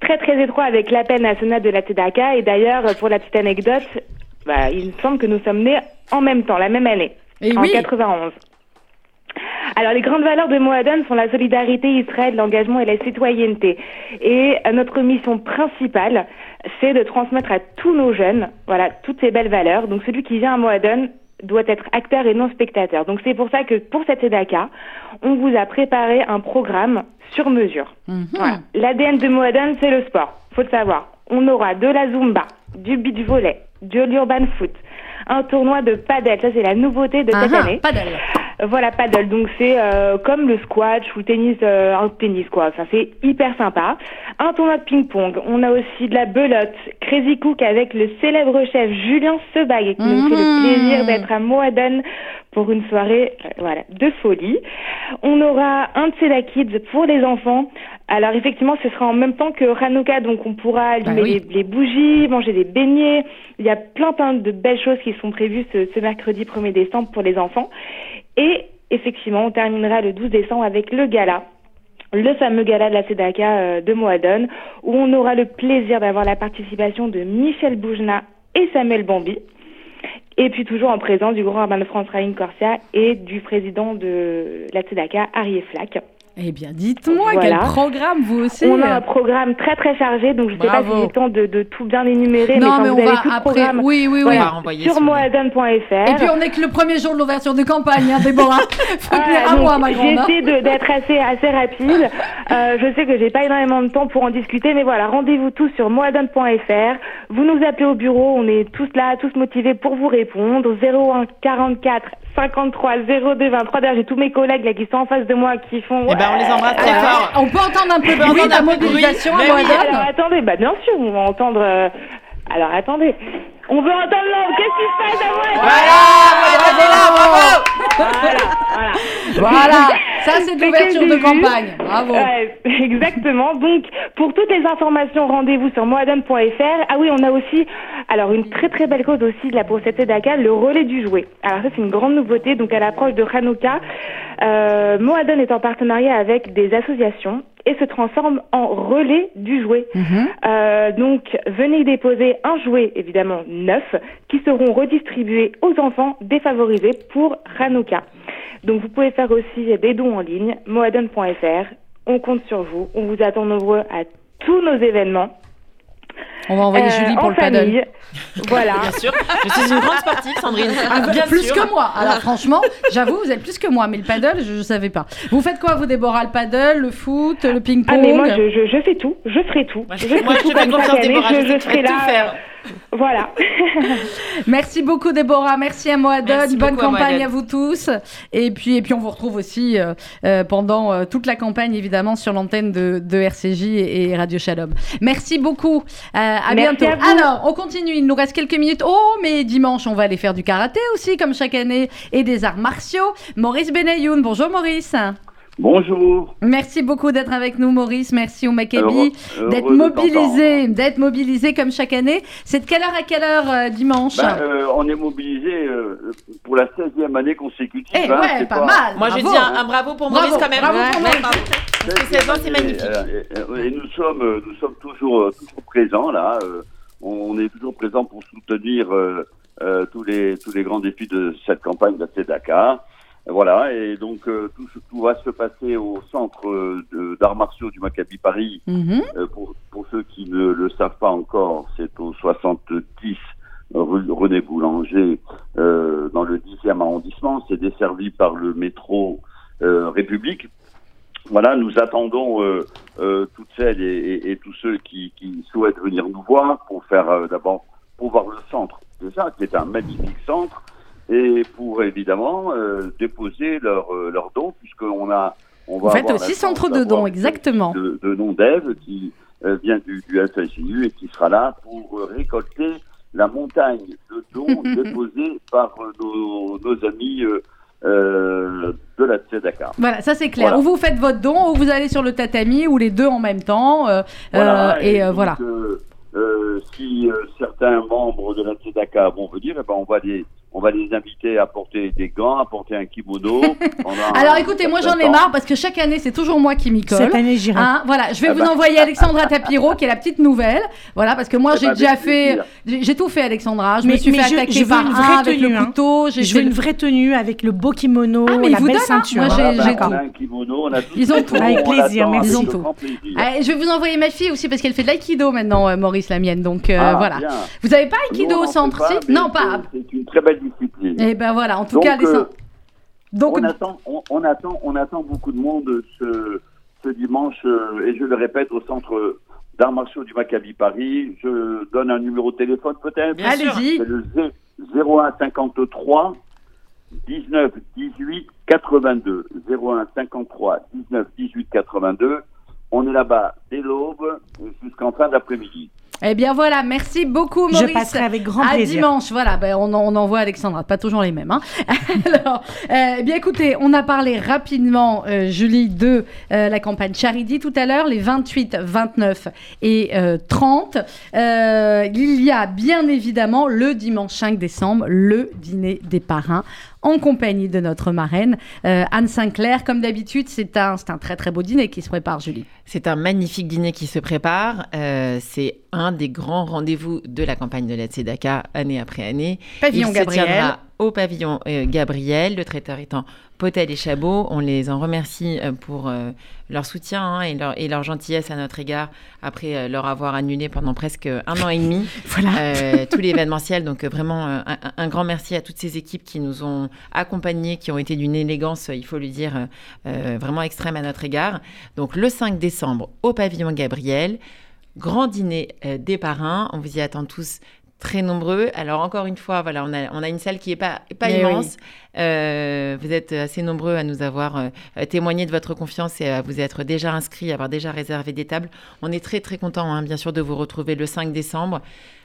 très, très étroit avec l'appel national de la TEDACA. Et d'ailleurs, pour la petite anecdote, bah, il me semble que nous sommes nés en même temps, la même année, Et en oui, 91. Alors, les grandes valeurs de Moadon sont la solidarité, Israël, l'engagement et la citoyenneté. Et notre mission principale, c'est de transmettre à tous nos jeunes, voilà, toutes ces belles valeurs. Donc, celui qui vient à Moadon doit être acteur et non spectateur. Donc, c'est pour ça que pour cette EDACA, on vous a préparé un programme sur mesure. Voilà. L'ADN de Moadon, c'est le sport. Faut le savoir. On aura de la zumba, du beach volley, de l'urban foot, un tournoi de paddle. Ça, c'est la nouveauté de cette Ah, année. pas d'aller. Euh, Voilà, paddle. Donc c'est euh, comme le squash ou le tennis, euh, un tennis quoi. Enfin, c'est hyper sympa. Un tournoi de ping-pong. On a aussi de la belote, Crazy Cook avec le célèbre chef Julien Sebag qui nous fait le plaisir d'être à Moadone pour une soirée euh, voilà de folie. On aura un Tzedaka Kids pour les enfants. Alors effectivement, ce sera en même temps que Hanouka, donc on pourra allumer Bah oui. les, les bougies, manger des beignets. Il y a plein plein de belles choses qui sont prévues ce, ce mercredi 1er décembre pour les enfants. Et effectivement, on terminera le 12 décembre avec le gala. Le fameux gala de la Sedaka euh, de Moadone, où on aura le plaisir d'avoir la participation de Michel Boujna et Samuel Bambi. Et puis toujours en présence du grand rabbin de France, Raïm Corsia, et du président de la Tzedaka, Arié Flack. Eh bien, dites-moi Voilà. quel programme vous aussi. On a un programme très très chargé, donc je ne sais pas si j'ai le temps de, de tout bien énumérer, non, mais, mais on vous va tout après. programme Oui, oui, oui. On va voilà, renvoyer sur moadone.fr. Et puis on est que le premier jour de l'ouverture de campagne, hein, Déborah. Faut Voilà, tenir à moi, ma hein. J'essaie d'être assez, assez rapide. Euh, je sais que j'ai pas énormément de temps pour en discuter, mais voilà, rendez-vous tous sur moadone.fr. Vous nous appelez au bureau, on est tous là, tous motivés pour vous répondre. 01 44 53 02 23. D'ailleurs, j'ai tous mes collègues là qui sont en face de moi qui font. Eh ben, on les embrasse très fort. on peut entendre un peu la entendre bruit. mobilisation à oui, Alors attendez, bah bien sûr, on va entendre. euh, Alors attendez, on veut entendre l'ordre. Qu'est-ce qui se passe à moi Voilà, Voilà, voilà. Voilà, ça c'est de l'ouverture de campagne. Bravo. Ouais, exactement. Donc, pour toutes les informations, rendez-vous sur moadone.fr. Ah oui, on a aussi, alors une très très belle cause aussi pour cette Dakar, le relais du jouet. Alors ça, c'est une grande nouveauté. Donc, à l'approche de Hanouka, euh, est en partenariat avec des associations et se transforme en relais du jouet. Mhm. Euh, donc, venez déposer un jouet, évidemment neuf, qui seront redistribués aux enfants défavorisés pour Hanouka. Donc, vous pouvez faire aussi des dons en ligne, moadon.fr. On compte sur vous. On vous attend nombreux à tous nos événements. On va envoyer Euh, Julie pour en le paddle. Voilà. Bien sûr, je suis une grande sportive, Sandrine. Ah, Bien plus sûr. que moi. Alors franchement, j'avoue, vous êtes plus que moi. Mais le paddle, je ne savais pas. Vous faites quoi, vous, Déborah? Le paddle, le foot, le ping-pong Ah mais moi je, je, je fais tout, je ferai tout. Moi, je je, moi, ferai je tout fais comme chaque année, je, Je, je serai là. tout faire. Voilà. Merci beaucoup Déborah, merci à Moadone, Merci bonne à campagne à vous tous. Et puis, et puis on vous retrouve aussi euh, euh, pendant euh, toute la campagne évidemment sur l'antenne de, de RCJ et, et Radio Shalom. Merci beaucoup, Euh, à Merci bientôt. à vous. Alors, on continue, il nous reste quelques minutes. Oh, mais dimanche on va aller faire du karaté aussi comme chaque année et des arts martiaux. Maurice Benayoun, bonjour Maurice. Bonjour. Merci beaucoup d'être avec nous, Maurice. Merci au Maccabi d'être mobilisé, d'être mobilisé comme chaque année. C'est de quelle heure à quelle heure euh, dimanche Ben, euh, on est mobilisé euh, pour la 16e année consécutive. Eh hein, ouais, pas mal. Moi, je bravo. dis un, un bravo pour Bravo, Maurice quand même. bravo pour Ouais, Maurice. bravo. Parce que 16 ans, c'est magnifique. Et, et- et nous sommes, euh, nous sommes toujours, euh, toujours présents là. euh, on est toujours présents pour soutenir euh, euh, tous les tous les grands défis de cette campagne de Tzedaka. Voilà, et donc euh, tout, va se passer au centre euh, d'arts martiaux du Maccabi Paris. Mhm. Euh, pour, pour ceux qui ne le savent pas encore, c'est au 70 rue René Boulanger, euh, dans le 10e arrondissement. C'est desservi par le métro euh, République. Voilà, nous attendons euh, euh, toutes celles et, et- et tous ceux qui, qui souhaitent venir nous voir pour faire euh, d'abord pour voir le centre déjà, qui est un magnifique centre, et pour évidemment euh, déposer leurs euh, leurs dons, puisqu'on a on va Vous faites aussi centre de dons, exactement. de, de nom d'Ève qui euh, vient du, du FSU et qui sera là pour euh, récolter la montagne de dons déposés par euh, nos, nos amis euh, euh, de la Tzedaka. Voilà, ça c'est clair. Voilà. Ou vous faites votre don, ou vous allez sur le tatami, ou les deux en même temps. euh, Voilà, euh, et euh, donc, voilà. euh, euh, si euh, certains membres de la Tzedaka vont venir, eh ben, on va les on va les inviter à porter des gants, à porter un kimono. Alors un écoutez, moi j'en ai marre parce que chaque année c'est toujours moi qui m'y colle. Cette année, j'irai. Hein, voilà, je vais Ah vous bah. envoyer Alexandra Tapiro qui est la petite nouvelle. Voilà, parce que moi j'ai déjà fait, j'ai tout fait Alexandra. Je me suis mais fait je- attaquer je par une un vraie avec tenue, le hein. couteau. j'ai Je veux une vraie tenue avec le beau kimono, Ah, mais la ils vous belle donnent, hein. ceinture. Moi, j'ai- Voilà, tout. kimono, on a Ils ont tout. Avec plaisir, merci. Ils ont tout. Eh, je vais vous envoyer ma fille aussi parce qu'elle fait de l'aïkido maintenant, euh, Maurice, la mienne. Donc euh, Ah, voilà. Vous avez pas aïkido au centre Non, pas. c'est- C'est une très belle discipline. Eh ben voilà, en tout Donc, cas, les euh, donc on attend, on, on attend, on attend beaucoup de monde ce, ce dimanche, euh, et je le répète, au centre d'arts martiaux du Maccabi Paris. Je donne un numéro de téléphone peut-être. Bien sûr. allez-y. C'est le zé- 01 53 19 18 82. 01 53 19 18 82. On est là-bas dès l'aube jusqu'en fin d'après-midi. Eh bien voilà, merci beaucoup Maurice. Je passerai avec grand à plaisir. dimanche, voilà, ben, on, en- on envoie Alexandra, pas toujours les mêmes. Hein. Alors, euh, eh bien écoutez, on a parlé rapidement, euh, Julie, de euh, la campagne Charity tout à l'heure, les 28, 29 et euh, 30. Euh, il y a bien évidemment le dimanche 5 décembre, le dîner des parrains en compagnie de notre marraine euh, Anne Sinclair. Comme d'habitude, c'est un, un très très beau dîner qui se prépare, Julie. C'est un magnifique dîner qui se prépare. Euh, c'est un des grands rendez-vous de la campagne de la Tzedaka année après année. Pavillon Il Gabriel. se tiendra au pavillon euh, Gabriel, le traiteur étant Potel et Chabot. On les en remercie euh, pour euh, leur soutien hein, et, leur, et leur gentillesse à notre égard après leur avoir annulé pendant presque un an et demi Voilà. euh, tout l'événementiel. Donc vraiment un, un grand merci à toutes ces équipes qui nous ont accompagnés, qui ont été d'une élégance, il faut le dire, euh, vraiment extrême à notre égard. Donc le 5 décembre au pavillon Gabriel, grand dîner des parrains. On vous y attend tous très nombreux. Alors encore une fois, voilà, on a, on a une salle qui est pas, pas Mais immense. Euh, vous êtes assez nombreux à nous avoir euh, témoigné de votre confiance et à vous être déjà inscrits, à avoir déjà réservé des tables. On est très très content, hein, bien sûr, de vous retrouver le 5 décembre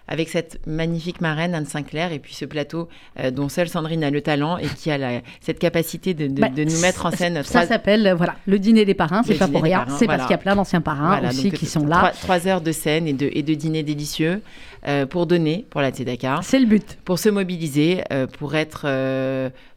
avec cette magnifique marraine Anne Sinclair et puis ce plateau euh, dont seule Sandrine a le talent et qui a la- cette capacité de, de- Bah, de nous mettre en scène. Ça s'appelle euh, voilà le dîner des parrains. C'est pas pour rien. C'est voilà. parce qu'il y a plein d'anciens parrains Voilà, aussi donc, qui euh, sont là. trois heures de scène et de, et de dîner délicieux euh, pour donner pour la Tzedaka, C'est le but. pour se mobiliser, euh, pour être,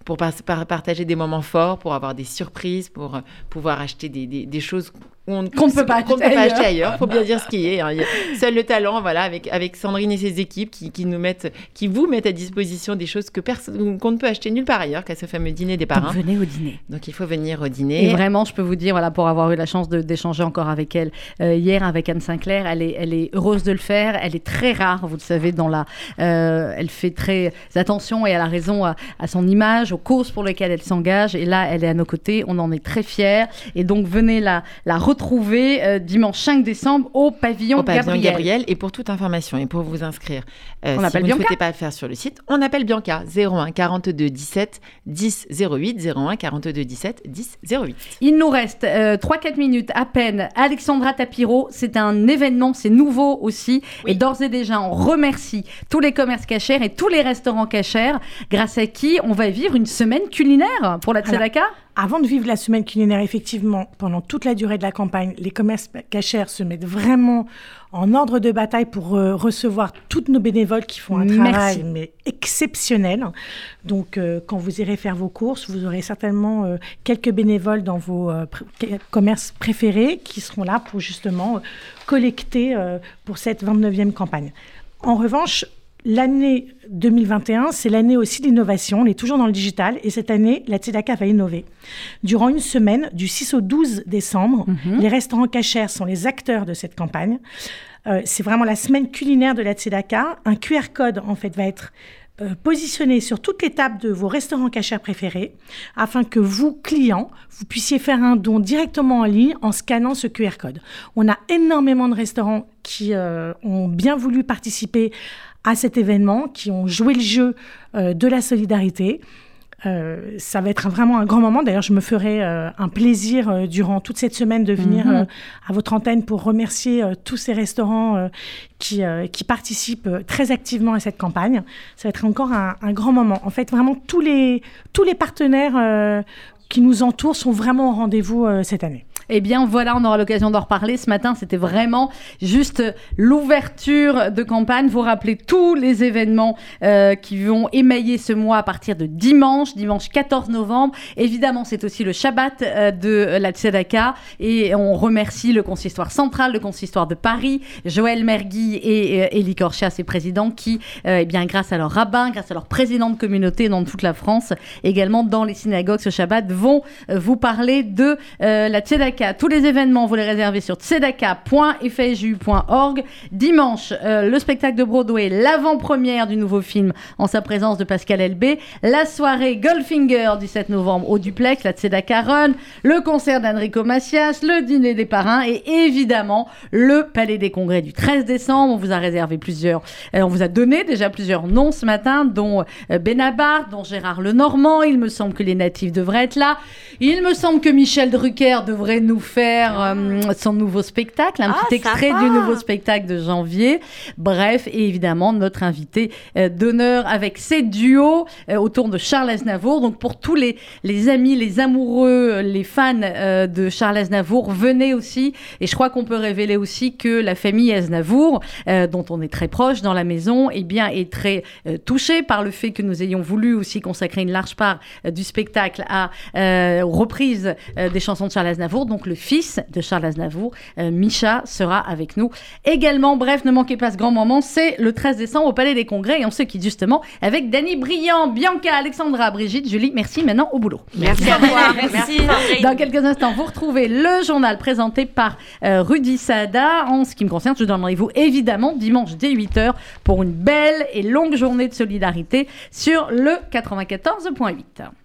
pour par- par- partager des moments forts, pour avoir des surprises, pour pouvoir acheter des, des- des choses on- Qu'on ne peut pas acheter peut pas ailleurs. acheter ailleurs. Faut bien dire ce qui est. hein. Il y a Seul le talent, voilà, avec avec Sandrine et ses équipes qui, qui nous mettent, qui vous mettent à disposition des choses que personne, qu'on ne peut acheter nulle part ailleurs qu'à ce fameux dîner des Donc parrains. venez au dîner. Donc il faut venir au Et dîner. vraiment, je peux vous dire, voilà, pour avoir eu la chance d'échanger encore avec elle euh, hier avec Anne Sinclair, elle est, elle est heureuse de le faire. Elle est très rare, vous le savez, dans la, euh, elle fait très attention et elle a raison à, à son image, aux causes pour lesquelles elle s'engage. Et là, elle est à nos côtés. On en est très fiers. Et donc venez la, la retrouver euh, dimanche 5 décembre au pavillon, au pavillon Gabriel. Gabriel. Et pour toute information et pour vous inscrire, euh, On si appelle vous ne Bianca souhaitez pas le faire sur le site, on appelle Bianca 01 42 17 10 08 01 42 17 10 08. Il nous reste 3-4 minutes à peine. Alexandra Tapiro, c'est un événement, c'est nouveau aussi. Oui. Et d'ores et déjà, on remercie tous les commerces cachers et tous les restaurants cachers, grâce à qui on va vivre une semaine culinaire pour la Tzedaka? Avant de vivre la semaine culinaire, effectivement, pendant toute la durée de la campagne, les commerces cachers se mettent vraiment en ordre de bataille pour euh, recevoir toutes nos bénévoles qui font un travail mais exceptionnel. Donc, euh, quand vous irez faire vos courses, vous aurez certainement euh, quelques bénévoles dans vos commerces préférés qui seront là pour justement collecter pour cette 29e campagne. En revanche, L'année 2021, c'est l'année aussi d'innovation. On est toujours dans le digital et cette année, la Tzedaka va innover. Durant une semaine, du 6 au 12 décembre, mhm. les restaurants cachers sont les acteurs de cette campagne. Euh, c'est vraiment la semaine culinaire de la Tzedaka. Un QR code, en fait, va être euh, positionné sur toutes les tables de vos restaurants cachers préférés afin que vous, clients, vous puissiez faire un don directement en ligne en scannant ce QR code. On a énormément de restaurants qui euh, ont bien voulu participer à cet événement, qui ont joué le jeu euh, de la solidarité. Euh, ça va être vraiment un grand moment. D'ailleurs, je me ferai euh, un plaisir durant toute cette semaine de venir mhm. à votre antenne pour remercier tous ces restaurants qui, qui, participent très activement à cette campagne. Ça va être encore un, un grand moment. En fait, vraiment, tous les, tous les partenaires qui nous entourent sont vraiment au rendez-vous cette année. Eh bien voilà, on aura l'occasion d'en reparler. Ce matin, c'était vraiment juste l'ouverture de campagne. Vous rappelez tous les événements euh, qui vont émailler ce mois à partir de dimanche, dimanche 14 novembre. Évidemment, c'est aussi le Shabbat euh, de la Tzedaka. Et on remercie le consistoire central, le consistoire de Paris, Joël Mergui et euh, Elie Korcha, ses présidents, qui, eh bien, grâce à leurs rabbins, grâce à leurs présidents de communauté dans toute la France, également dans les synagogues ce Shabbat, vont vous parler de la Tzedaka tous les événements, vous les réservez sur tzedaka.fju.org. Dimanche, euh, le spectacle de Broadway, l'avant-première du nouveau film en sa présence de Pascal Elbé. La soirée Goldfinger, 17 novembre, au Duplex, la Tzedaka Run. Le concert d'Enrico Macias, le dîner des parrains et évidemment le Palais des Congrès du 13 décembre. On vous a réservé plusieurs, euh, on vous a donné déjà plusieurs noms ce matin, dont euh, Benabar, dont Gérard Lenormand. Il me semble que les natifs devraient être là. Il me semble que Michel Drucker devrait nous faire euh, son nouveau spectacle, un ah, petit extrait du nouveau spectacle de janvier. Bref, et évidemment, notre invité euh, d'honneur avec ses duos euh, autour de Charles Aznavour. Donc, pour tous les, les amis, les amoureux, les fans de Charles Aznavour, venez aussi. Et je crois qu'on peut révéler aussi que la famille Aznavour, dont on est très proche dans la maison, eh bien, est très touchée par le fait que nous ayons voulu aussi consacrer une large part du spectacle à reprise des chansons de Charles Aznavour donc le fils de Charles Aznavour, euh, Micha, sera avec nous également. Bref, ne manquez pas ce grand moment, c'est le 13 décembre au Palais des Congrès et on se quitte justement avec Dany Briand, Bianca, Alexandra, Brigitte, Julie. Merci maintenant au boulot. Merci à toi. Merci. Dans quelques instants, vous retrouvez le journal présenté par euh, Rudy Saada. En ce qui me concerne, je donne rendez-vous évidemment dimanche dès 8h pour une belle et longue journée de solidarité sur le 94.8.